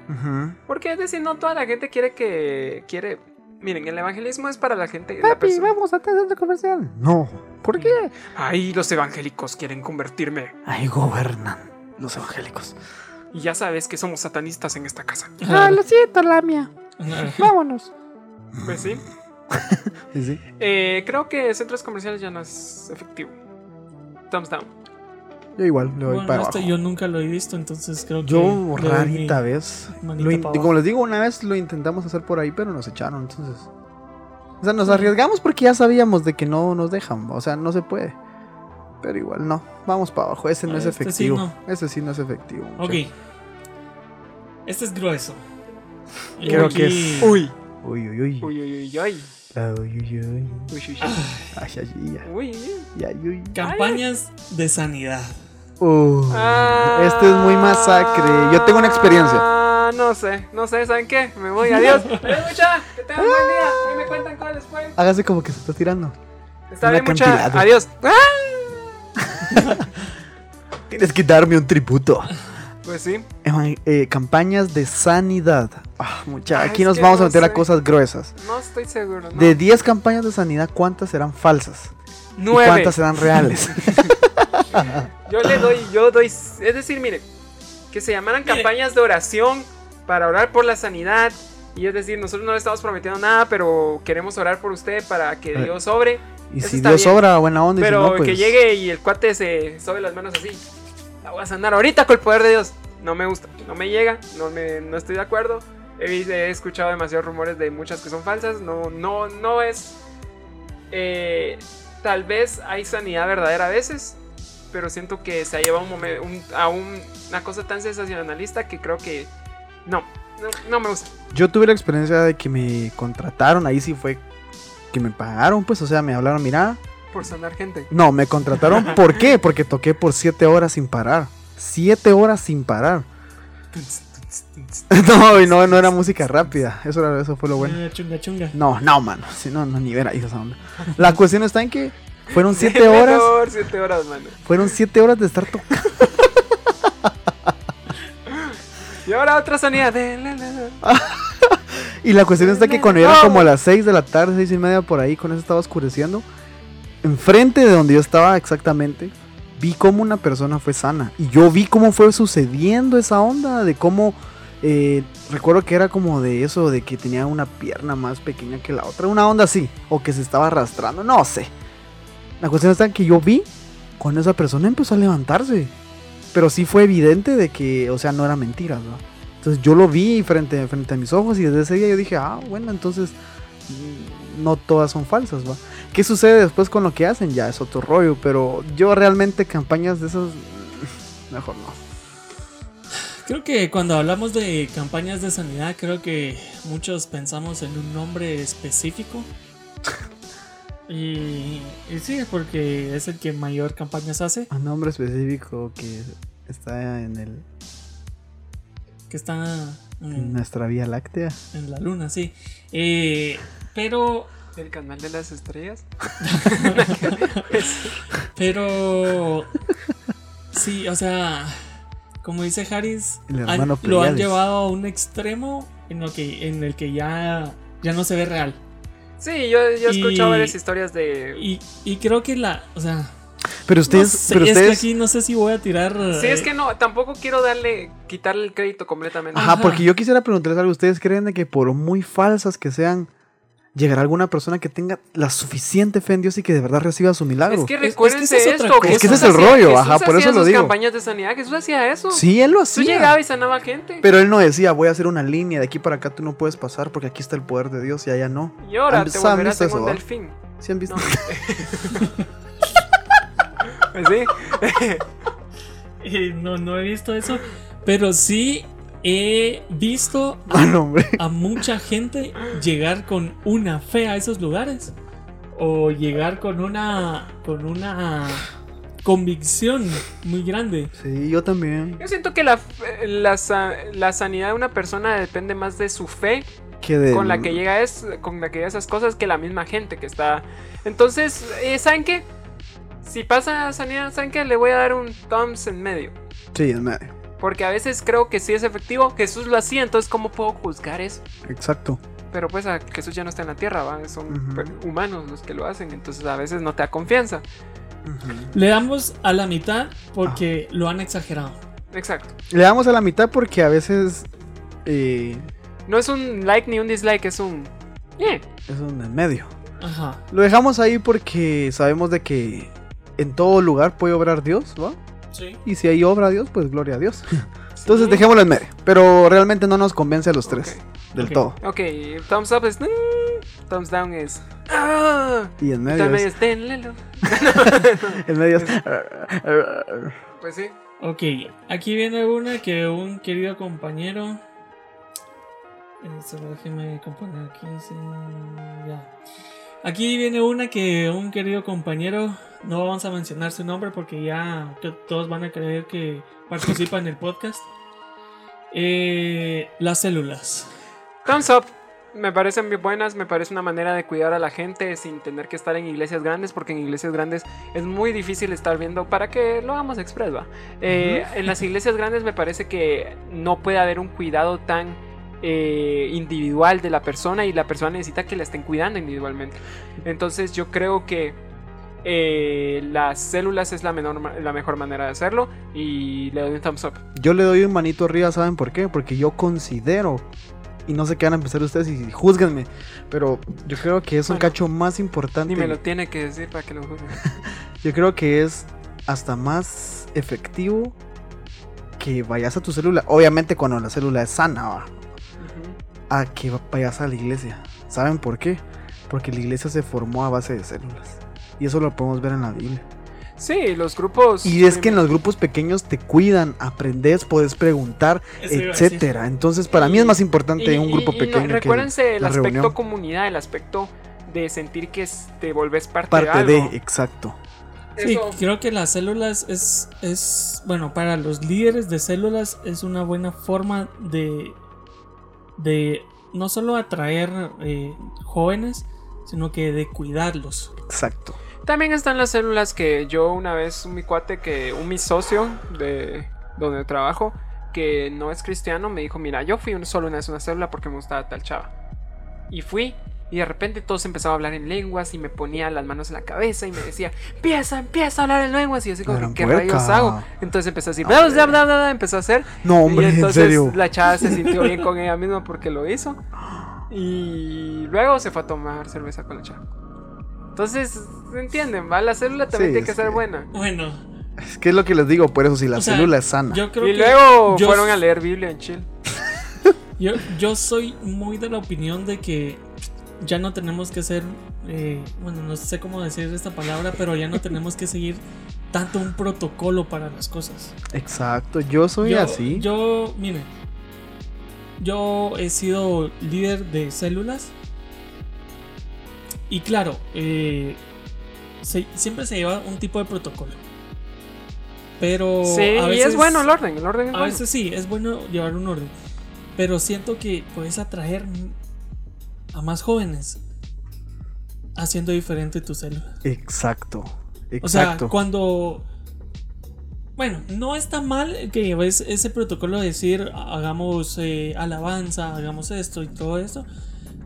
Porque es decir, no toda la gente quiere que... quiere Miren, el evangelismo es para la gente... la Papi, persona- vamos a tener centro comercial. No. ¿Por qué? Ay, los evangélicos quieren convertirme. Ahí gobernan los evangélicos. Y ya sabes que somos satanistas en esta casa. Ah, lo siento, Lamia. Vámonos. Pues sí. Sí, sí. Eh, creo que centros comerciales ya no es efectivo. Thumbs down. Yo igual le doy Bueno, para este abajo. yo nunca lo he visto, entonces creo que. Yo rarita vez. Lo in- como les digo, una vez lo intentamos hacer por ahí, pero nos echaron, entonces. O sea, nos arriesgamos porque ya sabíamos de que no nos dejan. O sea, no se puede. Pero igual no. Vamos para abajo. Ese no es Este sí efectivo. no. Ese sí no es efectivo. Ok. muchacho. Este es grueso. Creo aquí- que es- Uy. Uy, uy, uy. Uy, uy, uy, uy. Uy, uy, uy. Uy, uy. Ay, ay, ay, uy. Campañas de sanidad. Uh, Ah. este es muy masacre. Yo tengo una experiencia. Ah, no sé, no sé, ¿saben qué? Me voy, adiós. Adiós, mucha. Que tengan buen día. Ahí me cuentan cómo les fue. Hágase como que se está tirando. Está bien, mucha. Adiós. Ah. Tienes que darme un tributo. Pues sí. Eh, campañas de sanidad. Ah, mucha, Ay, aquí nos vamos a meter a cosas gruesas. No estoy seguro. ¿no? De 10 campañas de sanidad, ¿cuántas serán falsas? ¿Y Nueve. cuántas serán reales? Yo le doy, yo doy. Es decir, mire, que se llamaran campañas de oración para orar por la sanidad. Y es decir, nosotros no le estamos prometiendo nada, pero queremos orar por usted para que Eh, Dios sobre. y Eso si Dios bien. sobra, buena onda. y si Pero no, pues, que llegue y el cuate se sobe las manos así. La voy a sanar ahorita con el poder de Dios. No me gusta, no me llega, no, me, no estoy de acuerdo. He, he escuchado demasiados rumores de muchas que son falsas. No, no, no es. eh, tal vez hay sanidad verdadera a veces, pero siento que se ha llevado un un- a un- una cosa tan sensacionalista que creo que no, no, no me gusta. Yo tuve la experiencia de que me contrataron, ahí sí fue que me pagaron, pues, o sea, me hablaron, mira, Por sanar gente. no, me contrataron, ¿por qué? Porque toqué por 7 horas sin parar, 7 horas sin parar. No, y no, no era música rápida, eso, era, eso fue lo bueno. Chunga chunga. No, no, mano, si no, no, ni ver ahí esa onda. La cuestión está en que fueron 7 Sí, horas, mejor, siete horas, mano. fueron 7 horas de estar tocando. Y ahora otra sanidad. de la, la, la. Y la cuestión está que cuando eran como a las 6 de la tarde, 6 y media por ahí, con eso estaba oscureciendo. Enfrente de donde yo estaba exactamente, vi cómo una persona fue sana. Y yo vi cómo fue sucediendo esa onda, de cómo... eh, recuerdo que era como de eso, de que tenía una pierna más pequeña que la otra. Una onda así, o que se estaba arrastrando, no sé. La cuestión está en que yo vi cuando esa persona empezó a levantarse. Pero sí fue evidente de que, o sea, no era mentira, ¿no? Entonces yo lo vi frente, frente a mis ojos y desde ese día yo dije, ah, bueno, entonces mm, no todas son falsas, ¿va? ¿Qué sucede después con lo que hacen? Ya es otro rollo, pero yo realmente campañas de esas, mejor no. Creo que cuando hablamos de campañas de sanidad, creo que muchos pensamos en un nombre específico. Y, y sí, porque es el que mayor campañas hace, Un nombre específico que está en, el, que está en en, nuestra Vía Láctea. en la luna, sí. Eh, pero, El canal de las estrellas. pero, sí, o sea, como dice Harris, han- lo han llevado a un extremo en, lo que, en el que ya, ya no se ve real. Sí, yo, yo he escuchado varias historias de. Y, y creo que la, o sea, Pero no ustedes, sé, pero es que ustedes, aquí no sé si voy a tirar. Sí, es que no, tampoco quiero darle, quitarle el crédito completamente. ajá, Ajá. porque yo quisiera preguntarles algo, ¿ustedes creen de que por muy falsas que sean, llegará alguna persona que tenga la suficiente fe en Dios y que de verdad reciba su milagro? Es que es que recuérdense es esto. cosa. Es que ese es Jesús el rollo, ajá, Jesús por eso lo sus digo. campañas de sanidad, Jesús hacía eso. Sí, él lo Tú hacía. llegabas y sanaba gente. Pero él no decía, voy a hacer una línea, de aquí para acá tú no puedes pasar porque aquí está el poder de Dios y allá no. y ahora ¿Han te volverás en eso, un delfín. ¿Sí han visto? No. Pues sí. eh, no, no he visto eso. Pero sí he visto Ah, no, a mucha gente llegar con una fe a esos lugares. O llegar con una. con una convicción muy grande. Sí, yo también. Yo siento que la, la, sa- la sanidad de una persona depende más de su fe Que de- con la que llega es con la que llega esas cosas que la misma gente que está. Entonces, eh, ¿saben qué? Si pasa sanidad, ¿saben qué? Le voy a dar un thumbs en medio. Sí, en medio. Porque a veces creo que sí es efectivo. Jesús lo hacía, entonces ¿cómo puedo juzgar eso? Exacto. Pero pues a Jesús ya no está en la tierra, ¿va? Son per- humanos los que lo hacen, entonces a veces no te da confianza. Le damos a la mitad porque lo han exagerado. Exacto. Le damos a la mitad porque a veces eh, No es un like ni un dislike, es un... eh. es un en medio. Ajá. Lo dejamos ahí porque sabemos de que en todo lugar puede obrar Dios, ¿va? Sí. Y si ahí obra Dios, pues gloria a Dios. Entonces dejémoslo en medio. Pero realmente no nos convence a los tres. Del todo. Ok, thumbs up es... thumbs down es... Ah, Y en medio es. En medio es. Pues sí. Ok, aquí viene una que un querido compañero. Eh, solo déjeme componer aquí. sí, ya. Aquí viene una que un querido compañero. No vamos a mencionar su nombre porque ya todos van a creer que participa en el podcast. Eh, las células. Thumbs up. Me parecen bien buenas, me parece una manera de cuidar a la gente sin tener que estar en iglesias grandes, porque en iglesias grandes es muy difícil estar viendo para que lo hagamos express, ¿va? Eh, En las iglesias grandes me parece que no puede haber un cuidado tan eh, individual de la persona y la persona necesita que la estén cuidando individualmente. Entonces yo creo que eh, las células es la, menor la mejor manera de hacerlo y le doy un thumbs up. Yo le doy un manito arriba, ¿saben por qué? Porque yo considero. Y no sé qué van a empezar ustedes y juzguenme. Pero yo creo que es un Bueno, cacho más importante. Ni me lo tiene que decir para que lo juzguen. Yo creo que es hasta más efectivo que vayas a tu célula. Obviamente cuando la célula es sana, va. A que vayas a la iglesia. ¿Saben por qué? Porque la iglesia se formó a base de células. Y eso lo podemos ver en la Biblia. Sí, los grupos. Y es que en los grupos pequeños te cuidan, aprendes, puedes preguntar, Eso etcétera. Entonces, para mí es más importante Y- un grupo y- y no, pequeño que recuérdense el aspecto reunión. comunidad, el aspecto de sentir que te volvés parte, parte de de, algo. exacto. Sí, Eso- creo que las células es, es, bueno, para los líderes de células es una buena forma de, de no solo atraer eh, jóvenes, sino que de cuidarlos. Exacto. También están las células que yo una vez, un mi cuate, que un mi socio de donde trabajo, que no es cristiano, me dijo, mira, yo fui un- solo una vez una célula porque me gustaba tal chava. Y fui, y de repente todos empezaban a hablar en lenguas y me ponía las manos en la cabeza y me decía, empieza, empieza a hablar en lenguas. Y yo así como, Gran ¿qué puerca. rayos hago? Entonces empecé a decir, bla, bla, bla, bla, empezó a hacer. No, hombre, y en entonces serio. la chava se sintió bien con ella misma porque lo hizo. Y luego se fue a tomar cerveza con la chava. Entonces, ¿entienden? ¿va? La célula también Sí, tiene que ser que- buena. Bueno, Es que es lo que les digo, por eso si la O sea, célula es sana. yo creo Y que luego yo- fueron a leer Biblia en Chile. Yo, yo soy muy de la opinión de que ya no tenemos que ser, eh, bueno, no sé cómo decir esta palabra, pero ya no tenemos que seguir tanto un protocolo para las cosas. Exacto, yo soy yo, así. Yo, mire, yo he sido líder de células y claro, eh, se- siempre se lleva un tipo de protocolo. Pero Sí, a y es bueno el orden. El orden es a bueno. veces sí, es bueno llevar un orden. Pero siento que puedes atraer a más jóvenes haciendo diferente tu célula. Exacto. O sea, Exacto. cuando. Bueno, no está mal que lleves ese protocolo de decir hagamos eh, alabanza, hagamos esto y todo esto.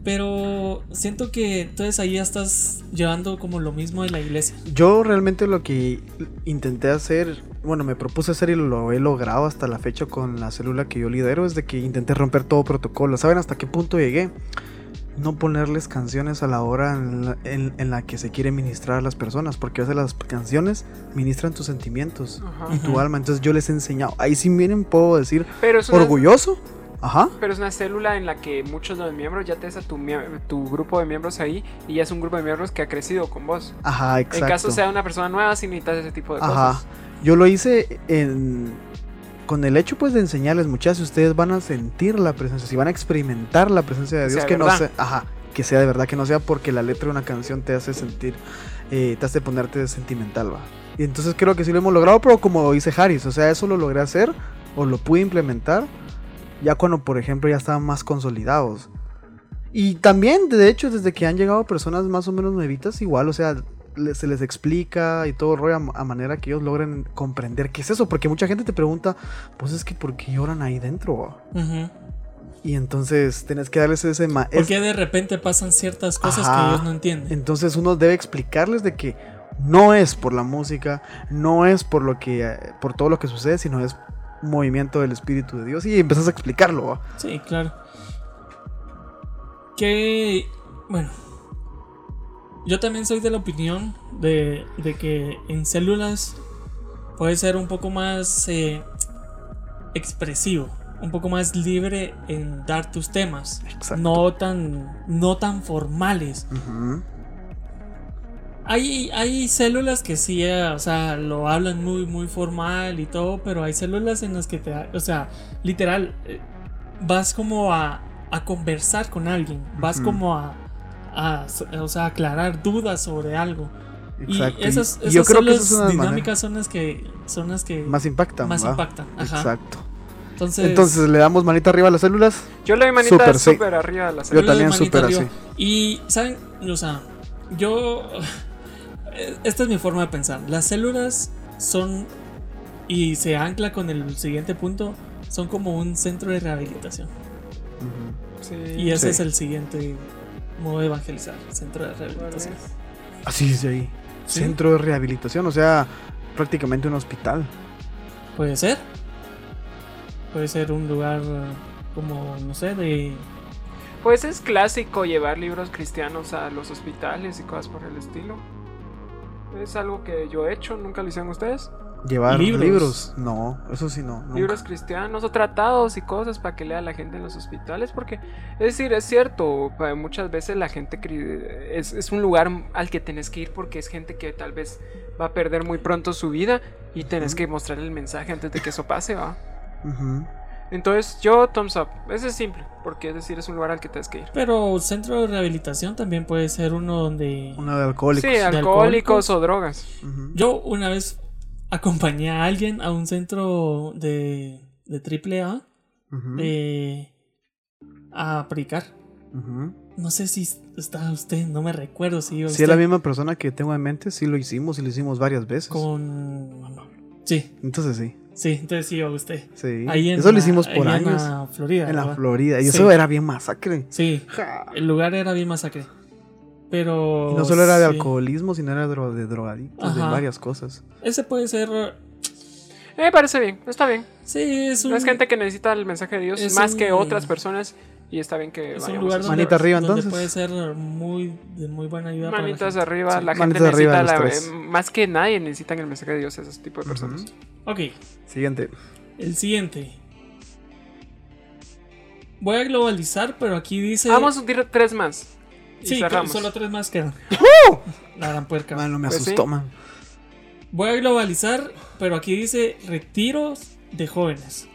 Pero siento que entonces ahí ya estás llevando como lo mismo de la iglesia. Yo realmente lo que intenté hacer, bueno, me propuse hacer y lo he logrado hasta la fecha con la célula que yo lidero, es de que intenté romper todo protocolo. ¿Saben hasta qué punto llegué? No ponerles canciones a la hora en la, en- en la que se quiere ministrar a las personas, porque a veces las canciones ministran tus sentimientos Ajá. y tu alma. Entonces yo les he enseñado. Ahí sí miren, puedo decir Pero es una, orgulloso. Ajá. pero es una célula en la que muchos de los miembros ya te a tu, tu grupo de miembros ahí y ya es un grupo de miembros que ha crecido con vos. Ajá, exacto. En caso sea una persona nueva, si necesitas ese tipo de Ajá. cosas. Yo lo hice en con el hecho pues de enseñarles muchachos, ustedes van a sentir la presencia, si van a experimentar la presencia de Dios, sea que no sea, ajá, que sea de verdad, que no sea porque la letra de una canción te hace sentir, eh, te hace ponerte sentimental, va. Y entonces creo que sí lo hemos logrado, pero como dice Harris, o sea, eso lo logré hacer o lo pude implementar ya cuando, por ejemplo, ya estaban más consolidados. Y también, de hecho, desde que han llegado personas más o menos nuevitas, igual, o sea, se les explica y todo el rollo a, a manera que ellos logren comprender qué es eso. Porque mucha gente te pregunta, pues es que ¿por qué lloran ahí dentro? Y entonces tenés que darles ese... ma- ¿Por es- qué de repente pasan ciertas cosas Ajá. que ellos no entienden? Entonces uno debe explicarles de que no es por la música, no es por lo que, por todo lo que sucede, sino es un movimiento del Espíritu de Dios y empezás a explicarlo. ¿va? Sí, claro. Que, bueno, yo también soy de la opinión de, de que en células puede ser un poco más eh, expresivo, un poco más libre en dar tus temas, Exacto. no tan, no tan formales. Hay, hay células que sí, eh, o sea, lo hablan muy, muy formal y todo, pero hay células en las que te, o sea, literal, eh, vas como a, a conversar con alguien, vas como a, a, o sea, aclarar dudas sobre algo. Exacto. Y esas, esas yo creo que células esas son las maneras dinámicas son las que, son las que más impactan. más ¿va? impactan. Ajá. Exacto. Entonces, Entonces le damos manita arriba a las células. Yo le doy manita Súper, sí. arriba a la Yo célula. también súper así. Y, ¿saben? O sea, yo. Esta es mi forma de pensar. Las células son. Y se ancla con el siguiente punto. Son como un centro de rehabilitación. Sí. Y ese Sí. es el siguiente de evangelizar. Centro de rehabilitación. Así dice ahí. Sí. Centro de rehabilitación, o sea, prácticamente un hospital. Puede ser. Puede ser un lugar eh, como, no sé, de. Pues es clásico llevar libros cristianos a los hospitales y cosas por el estilo. Es algo que yo he hecho, nunca lo hicieron ustedes. Llevar Libros. libros. No, eso sí no. nunca. Libros cristianos o tratados y cosas para que lea la gente en los hospitales. Porque, es decir, es cierto, pa- muchas veces la gente es, es un lugar al que tenés que ir porque es gente que tal vez va a perder muy pronto su vida y tenés que mostrarle el mensaje antes de que eso pase, ¿va? Entonces, yo, thumbs up. Ese es simple, porque es decir, es un lugar al que tienes que ir. Pero centro de rehabilitación también puede ser uno donde. Una de alcohólicos. Sí, alcohólicos alcohólicos. o drogas. Yo una vez acompañé a alguien a un centro de, de AAA Ujú. eh, a. Ujú. No sé si está usted, no me recuerdo si iba Si usted es la misma persona que tengo en mente, sí lo hicimos y lo hicimos varias veces. con... Sí, Entonces sí. sí, entonces sí iba usted. Sí. Ahí en eso lo hicimos por ahí años. En la Florida. En la ¿verdad? Florida. Y Sí. eso era bien masacre. Sí, Ja. el lugar era bien masacre. Pero... Y no solo era de alcoholismo, sino era de drogadictos, de varias cosas. Ese puede ser... Eh, Me parece bien, está bien. Sí, es un... Es gente que necesita el mensaje de Dios es más un- que otras personas y está bien que Es un vayamos lugar a donde, Manita arriba, entonces. puede ser muy de muy buena ayuda para la Manitas gente. arriba, Sí. la gente Manitas arriba necesita de la- eh, más que nadie necesitan el mensaje de Dios ese tipo de personas. Ujú. Ok, Siguiente. el siguiente. Voy a globalizar, pero aquí dice. Vamos a dir tres más. Y Sí, cerramos. solo tres más quedan. La gran puerca. Man, no me Pues asustó, sí. man. Voy a globalizar, pero aquí dice retiros de jóvenes.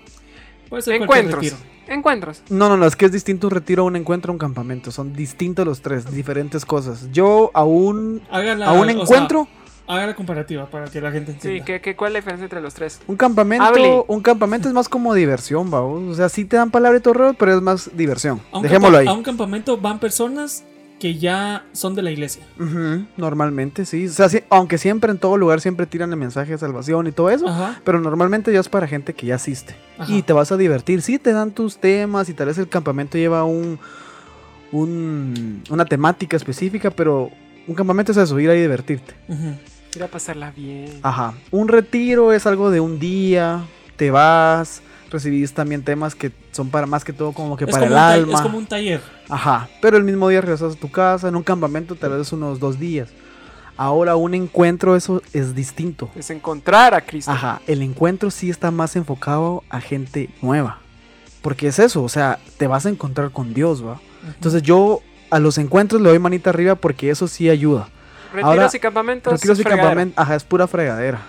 Puede ser Encuentros. retiro. Encuentros. No, no, no, es que es distinto un retiro a un encuentro a un campamento. Son distintos los tres, diferentes cosas. Yo a un, la, a un sea, encuentro, haga la comparativa para que la gente Sí, entienda. ¿qué, qué, ¿cuál es la diferencia entre los tres? un campamento, Hable. un campamento es más como diversión, vamos. O sea, sí te dan palabra y todo, pero es más diversión. Dejémoslo ahí. A un campamento van personas que ya son de la iglesia. Ujú, normalmente, sí. O sea, sí, aunque siempre en todo lugar siempre tiran el mensaje de salvación y todo eso. Ajá. Pero normalmente ya es para gente que ya asiste. Ajá. Y te vas a divertir. Sí, te dan tus temas y tal vez el campamento lleva un, un una temática específica, pero un campamento es eso, ir ahí y divertirte. Ujú. Ir a pasarla bien. Ajá. Un retiro es algo de un día, te vas, recibís también temas que son para más que todo como que Es, para como el alma. es como un taller. Ajá. Pero el mismo día regresas a tu casa, en un campamento tal vez unos dos días. Ahora un encuentro eso es distinto. Es encontrar a Cristo. Ajá, el encuentro sí está más enfocado a gente nueva. Porque es eso, o sea, te vas a encontrar con Dios, ¿va? Entonces yo a los encuentros le doy manita arriba porque eso sí ayuda. Retiros ahora, y campamentos. Retiros y campamentos, ajá, es pura fregadera.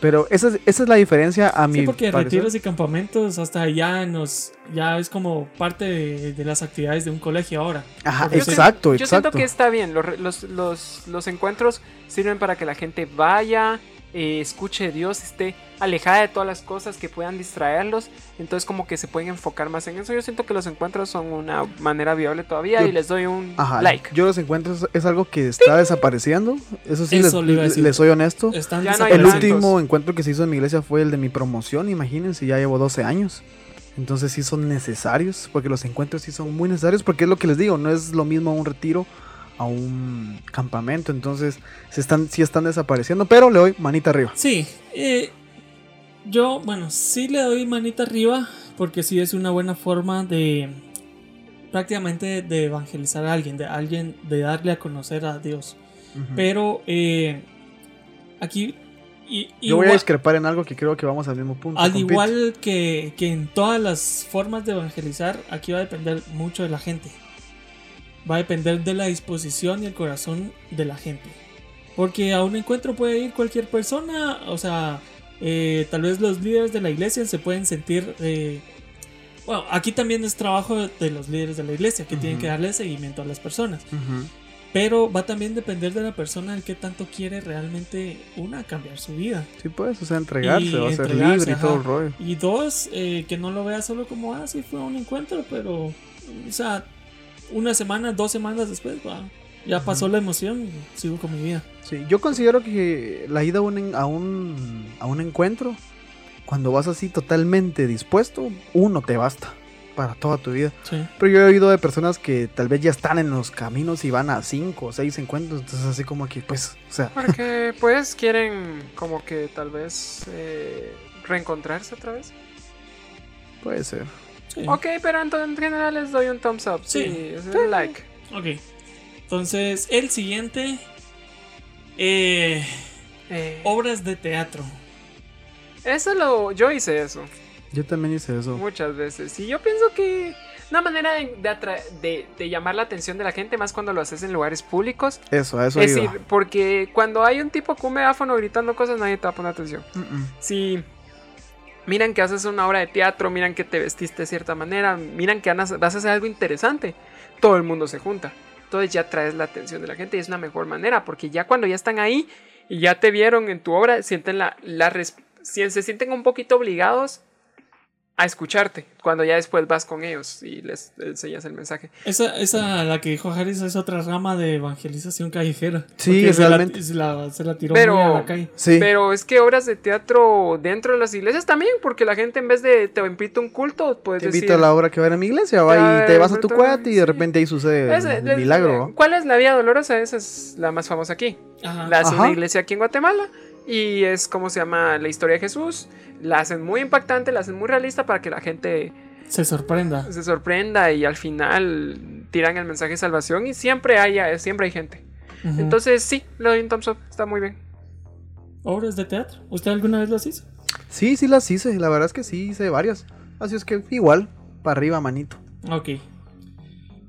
Pero esa es, esa es la diferencia a mi Sí, porque parecer. retiros y campamentos hasta ya nos ya es como parte de, de las actividades de un colegio ahora. Ajá, siento- exacto, Yo exacto. siento que está bien. Los, re- los, los, los encuentros sirven para que la gente vaya eh, escuche de Dios, esté alejada de todas las cosas que puedan distraerlos. Entonces como que se pueden enfocar más en eso. Yo siento que los encuentros son una manera viable todavía Yo- y les doy un Ajá, like. Yo los encuentro, es, algo que está desapareciendo. Eso sí, Eso les, soy honesto. Están Ya no hay El último encuentro que se hizo en mi iglesia fue el de mi promoción, imagínense, ya llevo 12 años. Entonces sí son necesarios, porque los encuentros sí son muy necesarios, porque es lo que les digo, no es lo mismo un retiro a un campamento, entonces se están, sí están desapareciendo, pero le doy manita arriba. Sí, eh, yo, bueno, sí le doy manita arriba porque sí es una buena forma de prácticamente de evangelizar a alguien, de alguien, de darle a conocer a Dios. Pero eh, aquí, y, Yo voy a discrepar en algo que creo que vamos al mismo punto. al igual que, que en todas las formas de evangelizar, aquí va a depender mucho de la gente. Va a depender de la disposición y el corazón de la gente. Porque a un encuentro puede ir cualquier persona, o sea, eh, tal vez los líderes de la iglesia se pueden sentir... eh, bueno, aquí también es trabajo de los líderes de la iglesia, que tienen Ujú. que darle seguimiento a las personas. Ujú. Pero va también a depender de la persona el que tanto quiere realmente, una, cambiar su vida. Sí, pues, o sea, entregarse, Y va a ser entregarse, libre y todo el rollo. Y dos, eh, que no lo vea solo como, ah, sí, fue un encuentro, pero, o sea, una semana, dos semanas después, va, ya pasó la emoción y sigo con mi vida. Sí, yo considero que la ida a un, en- a un, a un encuentro, cuando vas así totalmente dispuesto, uno te basta para toda tu vida. Sí. Pero yo he oído de personas que tal vez ya están en los caminos y van a cinco o seis encuentros, entonces así como que, pues, o sea, Porque pues quieren como que tal vez eh, reencontrarse otra vez. puede ser. Sí. Ok, pero en general les doy un thumbs up. Sí, Sí. es un like. Ok. Entonces, el siguiente, eh, Eh, obras de teatro. eso lo. Yo hice eso Yo también hice eso. muchas veces. Y yo pienso que una manera de, de atra- de- de llamar la atención de la gente, más cuando lo haces en lugares públicos. Eso, a eso es iba. decir, porque cuando hay un tipo con un megáfono gritando cosas, nadie te va a poner atención. Mm-mm. Si miran que haces una obra de teatro, miran que te vestiste de cierta manera, miran que vas a hacer algo interesante, todo el mundo se junta. Entonces ya traes la atención de la gente y es una mejor manera, porque ya cuando ya están ahí y ya te vieron en tu obra, sienten la, la se sienten un poquito obligados a escucharte, cuando ya después vas con ellos y les enseñas el mensaje. Esa, esa, la que dijo Harris, es otra rama de evangelización callejera. Sí, se la- realmente. Se la, se la tiró Pero- muy a la calle. Sí, Pero es que obras de teatro dentro de las iglesias también, porque la gente en vez de te invito a un culto, puedes te decir... invito a la hora que va a ir a mi iglesia, va, y te vas a tu cuate y de sí. repente ahí sucede Es- el es- milagro. ¿Cuál es la vía dolorosa? Esa es la más famosa aquí. Ajá. La hace Ajá. una iglesia aquí en Guatemala y es como se llama la historia de Jesús. La hacen muy impactante, la hacen muy realista para que la gente Se sorprenda. se sorprenda y al final tiran el mensaje de salvación y siempre hay, siempre hay gente. Entonces sí, lo doy un thumbs up, está muy bien. ¿Obras de teatro? ¿Usted alguna vez las hizo? Sí, sí las hice, la verdad es que sí hice varias. Así es que igual, para arriba, manito. Ok.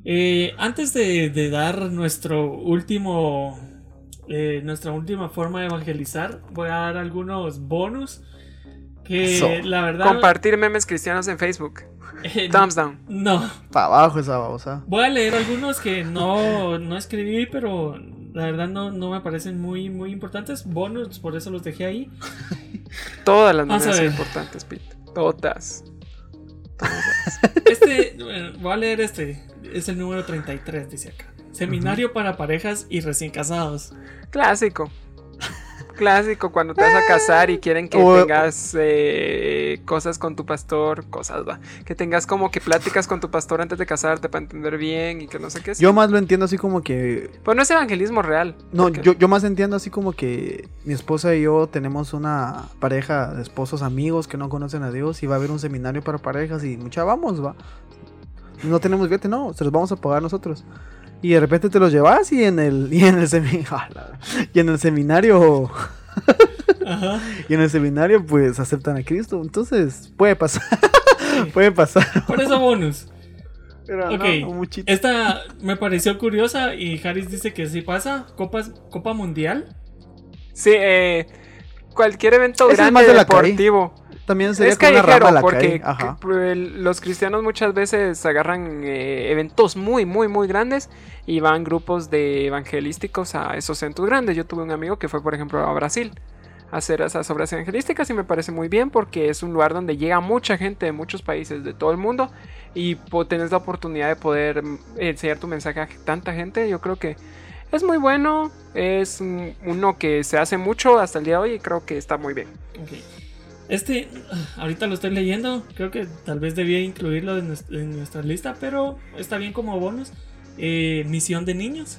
Eh, antes de, de dar nuestro último. Eh, nuestra última forma de evangelizar, voy a dar algunos bonus. Que Eso. la verdad. Compartir memes cristianos en Facebook. eh, Thumbs down. no. Para abajo esa babosa. Voy a leer algunos que no, no escribí, pero la verdad no, no me parecen muy, muy importantes. Bonus, por eso los dejé ahí. Todas las maneras son importantes, Pete. Todas. Este, bueno, voy a leer este. Es el número 33, dice acá. Seminario para parejas y recién casados. Clásico. Clásico cuando te vas a casar y quieren que O- tengas eh, cosas con tu pastor, cosas va, que tengas como que pláticas con tu pastor antes de casarte para entender bien y que no sé qué. Yo más lo entiendo así como que. Pues no es evangelismo real. No, porque- yo, yo más entiendo así como que mi esposa y yo tenemos una pareja de esposos amigos que no conocen a Dios y va a haber un seminario para parejas y mucha vamos, va. No tenemos billete, no, se los vamos a pagar nosotros. Y de repente te los llevas y en el y en el y en el seminario Ajá. y en el seminario pues aceptan a Cristo. Entonces, puede pasar. puede pasar. Por eso bonus. Pero Ok. no, muchito. Esta me pareció curiosa y Harris dice que sí pasa. Copas, Copa Mundial. Sí, eh, cualquier evento Ese es más de deportivo. También sería Es como una callejero rama a la porque calle. Ajá. el- los cristianos muchas veces agarran eh, eventos muy, muy, muy grandes y van grupos de evangelísticos a esos centros grandes. Yo tuve un amigo que fue, por ejemplo, a Brasil hacer esas obras evangelísticas y me parece muy bien porque es un lugar donde llega mucha gente de muchos países de todo el mundo y tenés la oportunidad de poder mm, enseñar tu mensaje a tanta gente. Yo creo que es muy bueno, es uno que se hace mucho hasta el día de hoy y creo que está muy bien. Ok. Este, ah, ahorita lo estoy leyendo. Creo que tal vez debía incluirlo en, nues- en nuestra lista, pero está bien como bonus. Eh, misión de niños.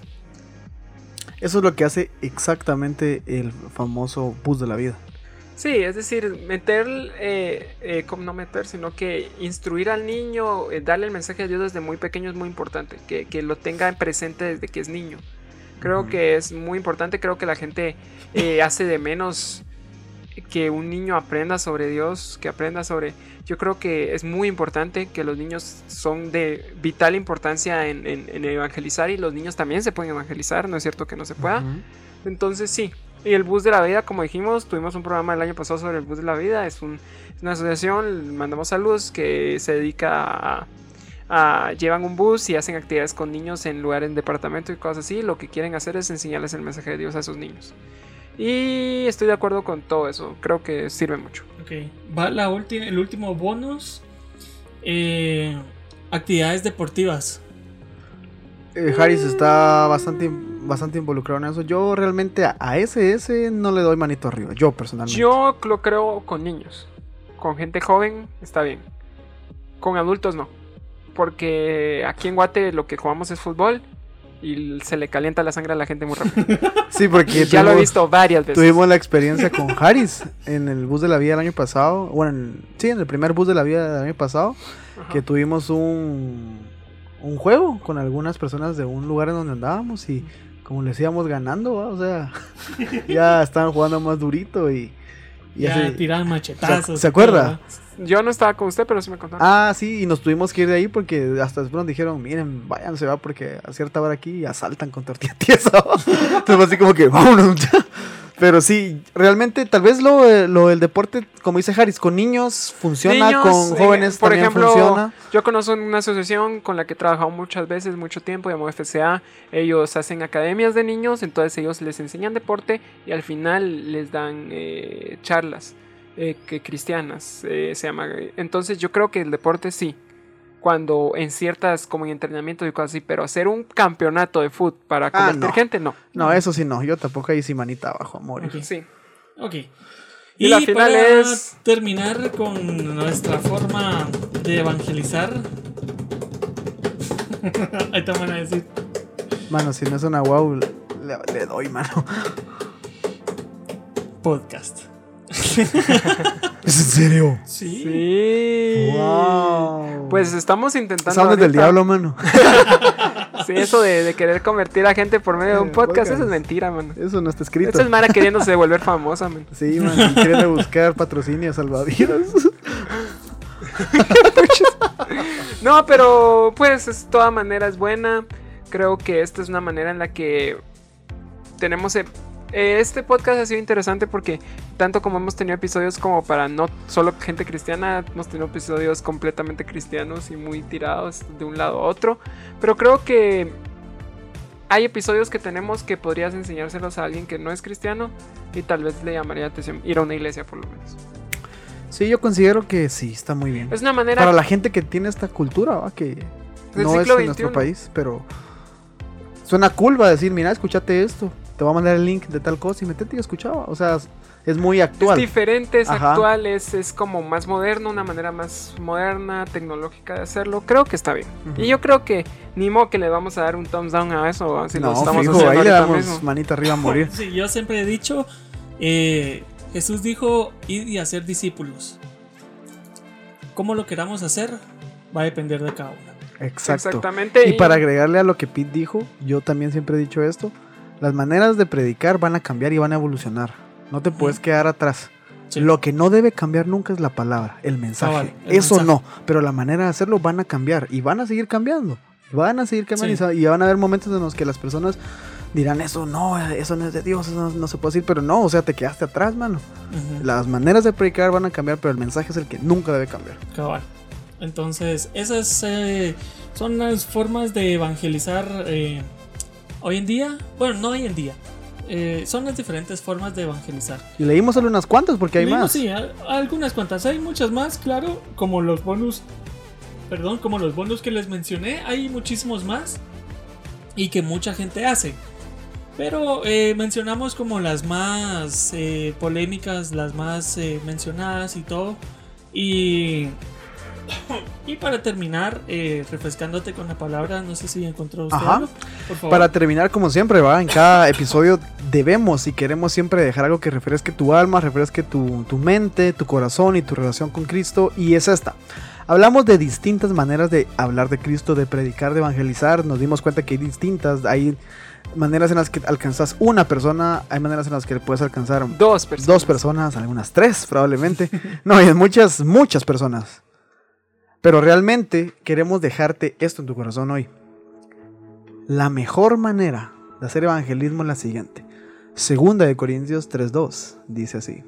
Eso es lo que hace exactamente el famoso bus de la vida. Sí, es decir, meter, eh, eh, como no meter, sino que instruir al niño, eh, darle el mensaje a Dios desde muy pequeño es muy importante, que, que lo tenga en presente desde que es niño. Creo que es muy importante, creo que la gente eh, hace de menos que un niño aprenda sobre Dios, que aprenda sobre... Yo creo que es muy importante que los niños son de vital importancia en, en- en evangelizar y los niños también se pueden evangelizar, no es cierto que no se pueda. Entonces sí. Y el bus de la vida, como dijimos, tuvimos un programa el año pasado sobre el bus de la vida. Es, un- es una asociación, mandamos saludos, que se dedica a, a- Llevan un bus y hacen actividades con niños en lugares en departamento y cosas así. Lo que quieren hacer es enseñarles el mensaje de Dios a esos niños. Y estoy de acuerdo con todo eso. Creo que sirve mucho. Ok. Va la el último bonus. Eh, actividades deportivas. Eh, Harris está bastante, bastante involucrado en eso. Yo realmente a, a SS no le doy manito arriba. Yo personalmente. Yo lo creo con niños. Con gente joven está bien. Con adultos no. Porque aquí en Guate lo que jugamos es fútbol y se le calienta la sangre a la gente muy rápido. Sí, porque ya lo he visto varias veces. Tuvimos la experiencia con Harris en el bus de la vida el año pasado. Bueno, en- sí, en el primer bus de la vida del año pasado. Ajá. Que tuvimos un, un juego con algunas personas de un lugar en donde andábamos. Y como les íbamos ganando, ¿va? o sea, ya estaban jugando más durito. Y, y Ya así- tiraban machetazos. ¿Se acuerda? Yo no estaba con usted, pero sí me contaron. Ah, sí, y nos tuvimos que ir de ahí porque hasta después nos dijeron, miren, váyanse, va, porque a cierta hora aquí asaltan con tortilla tiesa. ¿va?". Entonces fue así como que, vámonos. Mucha". Pero sí, realmente tal vez lo, eh, lo del deporte, como dice Harris, con niños funciona, Niños, con eh, jóvenes por también ejemplo, funciona. Yo conozco una asociación con la que he trabajado muchas veces, mucho tiempo, llamado FCA. Ellos hacen academias de niños, entonces ellos les enseñan deporte y al final les dan eh, charlas eh, que cristianas, eh, se llama. Entonces yo creo que el deporte sí, cuando en ciertas, como en entrenamiento y cosas así, pero hacer un campeonato de fútbol para Ah, convertir no. gente, no. No, eso sí no, yo tampoco ahí sí manita abajo, amor. Sí. Ok. Y Y, la final para es- terminar con nuestra forma de evangelizar. Ahí te van a decir. Mano, si no es una wow, le, le doy, mano. Podcast. ¿Es en serio? Sí. Sí. Wow. Pues estamos intentando. Sabes del diablo, mano. Sí, eso de, de querer convertir a gente por medio de un podcast, eso es mentira, man. Eso no está escrito. Eso es Mara queriéndose volver famosa, man. Sí, man, quiere buscar patrocinio salvavidas. No, pero pues es toda manera es buena. Creo que esta es una manera en la que tenemos... eh, este podcast ha sido interesante porque tanto como hemos tenido episodios como para no solo gente cristiana, hemos tenido episodios completamente cristianos y muy tirados de un lado a otro. Pero creo que hay episodios que tenemos que podrías enseñárselos a alguien que no es cristiano y tal vez le llamaría la atención ir a una iglesia por lo menos. Sí, yo considero que sí, está muy bien. Es una manera... Para la gente que tiene esta cultura, ¿va? que no es en nuestro país, pero suena cool, va a decir, mira, escúchate esto, te voy a mandar el link de tal cosa y metete y escuchaba. O sea, es muy Es actual. diferente, es Ajá. actual, es, es como más moderno, una manera más moderna, tecnológica de hacerlo. Creo que está bien. Y yo creo que ni modo que le vamos a dar un thumbs down a eso, si lo no, estamos fijo, haciendo ahí le damos mismo. manita arriba a morir. Sí, yo siempre he dicho, eh, Jesús dijo, ir y hacer discípulos. Cómo lo queramos hacer va a depender de cada uno. Exacto. Exactamente. Y para agregarle a lo que Pete dijo, yo también siempre he dicho esto, las maneras de predicar van a cambiar y van a evolucionar. No te puedes quedar atrás. Sí. Lo que no debe cambiar nunca es la palabra, el mensaje. El Eso mensaje. no, pero la manera de hacerlo van a cambiar y van a seguir cambiando. Van a seguir cambiando y Sí. sa- y van a haber momentos en los que las personas dirán eso no, eso no es de Dios, eso no, no se puede decir, pero no, o sea, te quedaste atrás, mano. Las maneras de predicar van a cambiar, pero el mensaje es el que nunca debe cambiar. Cabal. Entonces, esas eh, son las formas de evangelizar eh, hoy en día. Bueno, no hoy en día. eh, son las diferentes formas de evangelizar. Y leímos solo unas cuantas porque hay Leímos, más. Sí, a- algunas cuantas. Hay muchas más, claro, como los bonus. Perdón, como los bonus que les mencioné. Hay muchísimos más. Y que mucha gente hace. Pero eh, mencionamos como las más eh, polémicas, las más eh, mencionadas y todo. Y. Y para terminar, eh, refrescándote con la palabra, no sé si encontró usted Ajá. algo. Por favor. Para terminar, como siempre, va, en cada episodio debemos y queremos siempre dejar algo que refresque tu alma, refresque tu, tu mente, tu corazón y tu relación con Cristo. Y es esta. Hablamos de distintas maneras de hablar de Cristo, de predicar, de evangelizar. Nos dimos cuenta que hay distintas. Hay maneras en las que alcanzas una persona, hay maneras en las que puedes alcanzar Dos personas. dos personas, algunas tres probablemente. No, hay muchas, muchas personas. Pero realmente queremos dejarte esto en tu corazón hoy. La mejor manera de hacer evangelismo es la siguiente. Segunda de Corintios 3.2 dice así.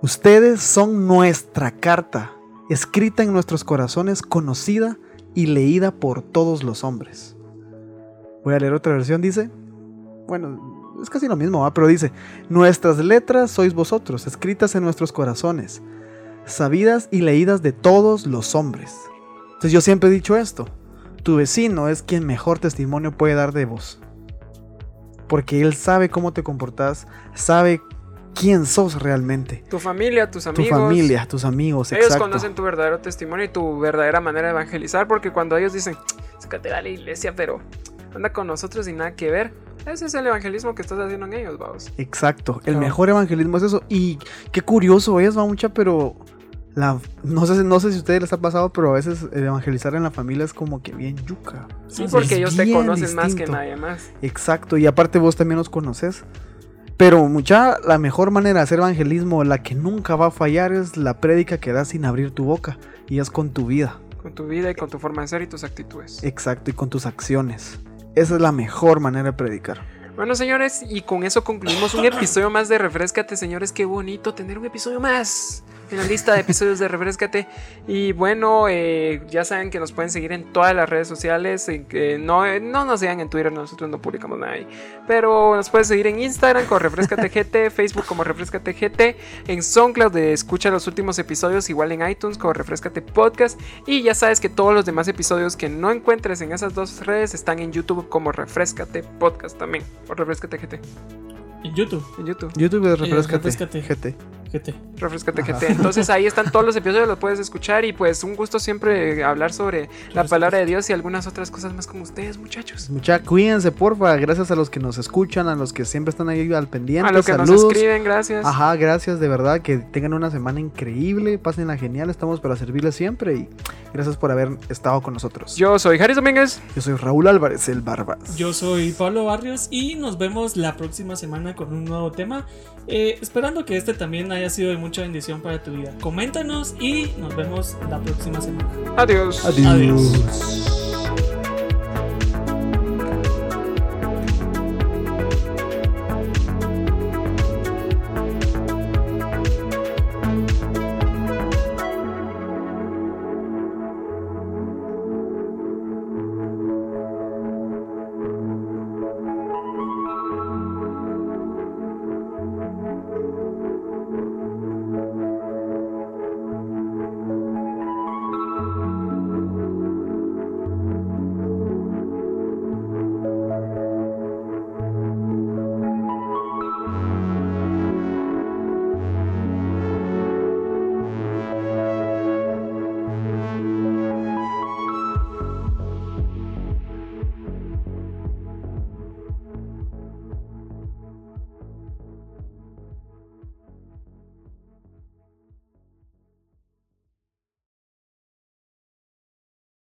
Ustedes son nuestra carta, escrita en nuestros corazones, conocida y leída por todos los hombres. Voy a leer otra versión, dice. Bueno, es casi lo mismo, pero dice, nuestras letras sois vosotros, escritas en nuestros corazones, sabidas y leídas de todos los hombres. Entonces yo siempre he dicho esto, tu vecino es quien mejor testimonio puede dar de vos. Porque él sabe cómo te comportas, sabe quién sos realmente. Tu familia, tus Tu amigos. familia, tus amigos, Ellos exacto. conocen tu verdadero testimonio y tu verdadera manera de evangelizar, porque cuando ellos dicen, sácate a la iglesia, pero anda con nosotros y nada que ver, ese es el evangelismo que estás haciendo en ellos, vamos. Exacto, el mejor evangelismo es eso. Y qué curioso es, va mucha, pero la, no, sé, no sé si a ustedes les ha pasado, pero a veces el evangelizar en la familia es como que bien yuca. Sí, Es porque ellos te conocen más que nadie más. Exacto, y aparte vos también los conoces. Pero mucha, la mejor manera de hacer evangelismo, la que nunca va a fallar, es la prédica que das sin abrir tu boca. Y es con tu vida. Con tu vida y con tu forma de ser y tus actitudes. Exacto, y con tus acciones. Esa es la mejor manera de predicar. Bueno, señores, y con eso concluimos un episodio más de Refrescate, señores. Qué bonito tener un episodio más en la lista de episodios de Refrescate. Y bueno, eh, ya saben que nos pueden seguir en todas las redes sociales. que no, eh, no nos sigan en Twitter, nosotros no publicamos nada ahí. Pero nos pueden seguir en Instagram con Refrescate GT, Facebook como Refrescate GT, en SoundCloud de escucha los últimos episodios, igual en iTunes como Refrescate Podcast. Y ya sabes que todos los demás episodios que no encuentres en esas dos redes están en YouTube como Refrescate Podcast también. O Refrescate GT. En YouTube, En YouTube. YouTube es refrescate. Refrescate. GT. GT. Refrescate Ajá. GT. Entonces ahí están todos los episodios, los puedes escuchar. Y pues un gusto siempre hablar sobre la palabra de Dios y algunas otras cosas más con ustedes, muchachos. Mucha, cuídense, porfa. Gracias a los que nos escuchan, a los que siempre están ahí al pendiente. A los que nos Saludos. escriben, gracias. Ajá, gracias de verdad. Que tengan una semana increíble. Pásenla genial. Estamos para servirles siempre. Y gracias por haber estado con nosotros. Yo soy Harry Domínguez. Yo soy Raúl Álvarez, el Barbas. Yo soy Pablo Barrios y nos vemos la próxima semana con un nuevo tema. Eh, esperando que este también haya sido de mucha bendición para tu vida. Coméntanos y nos vemos la próxima semana. Adiós. Adiós. Adiós.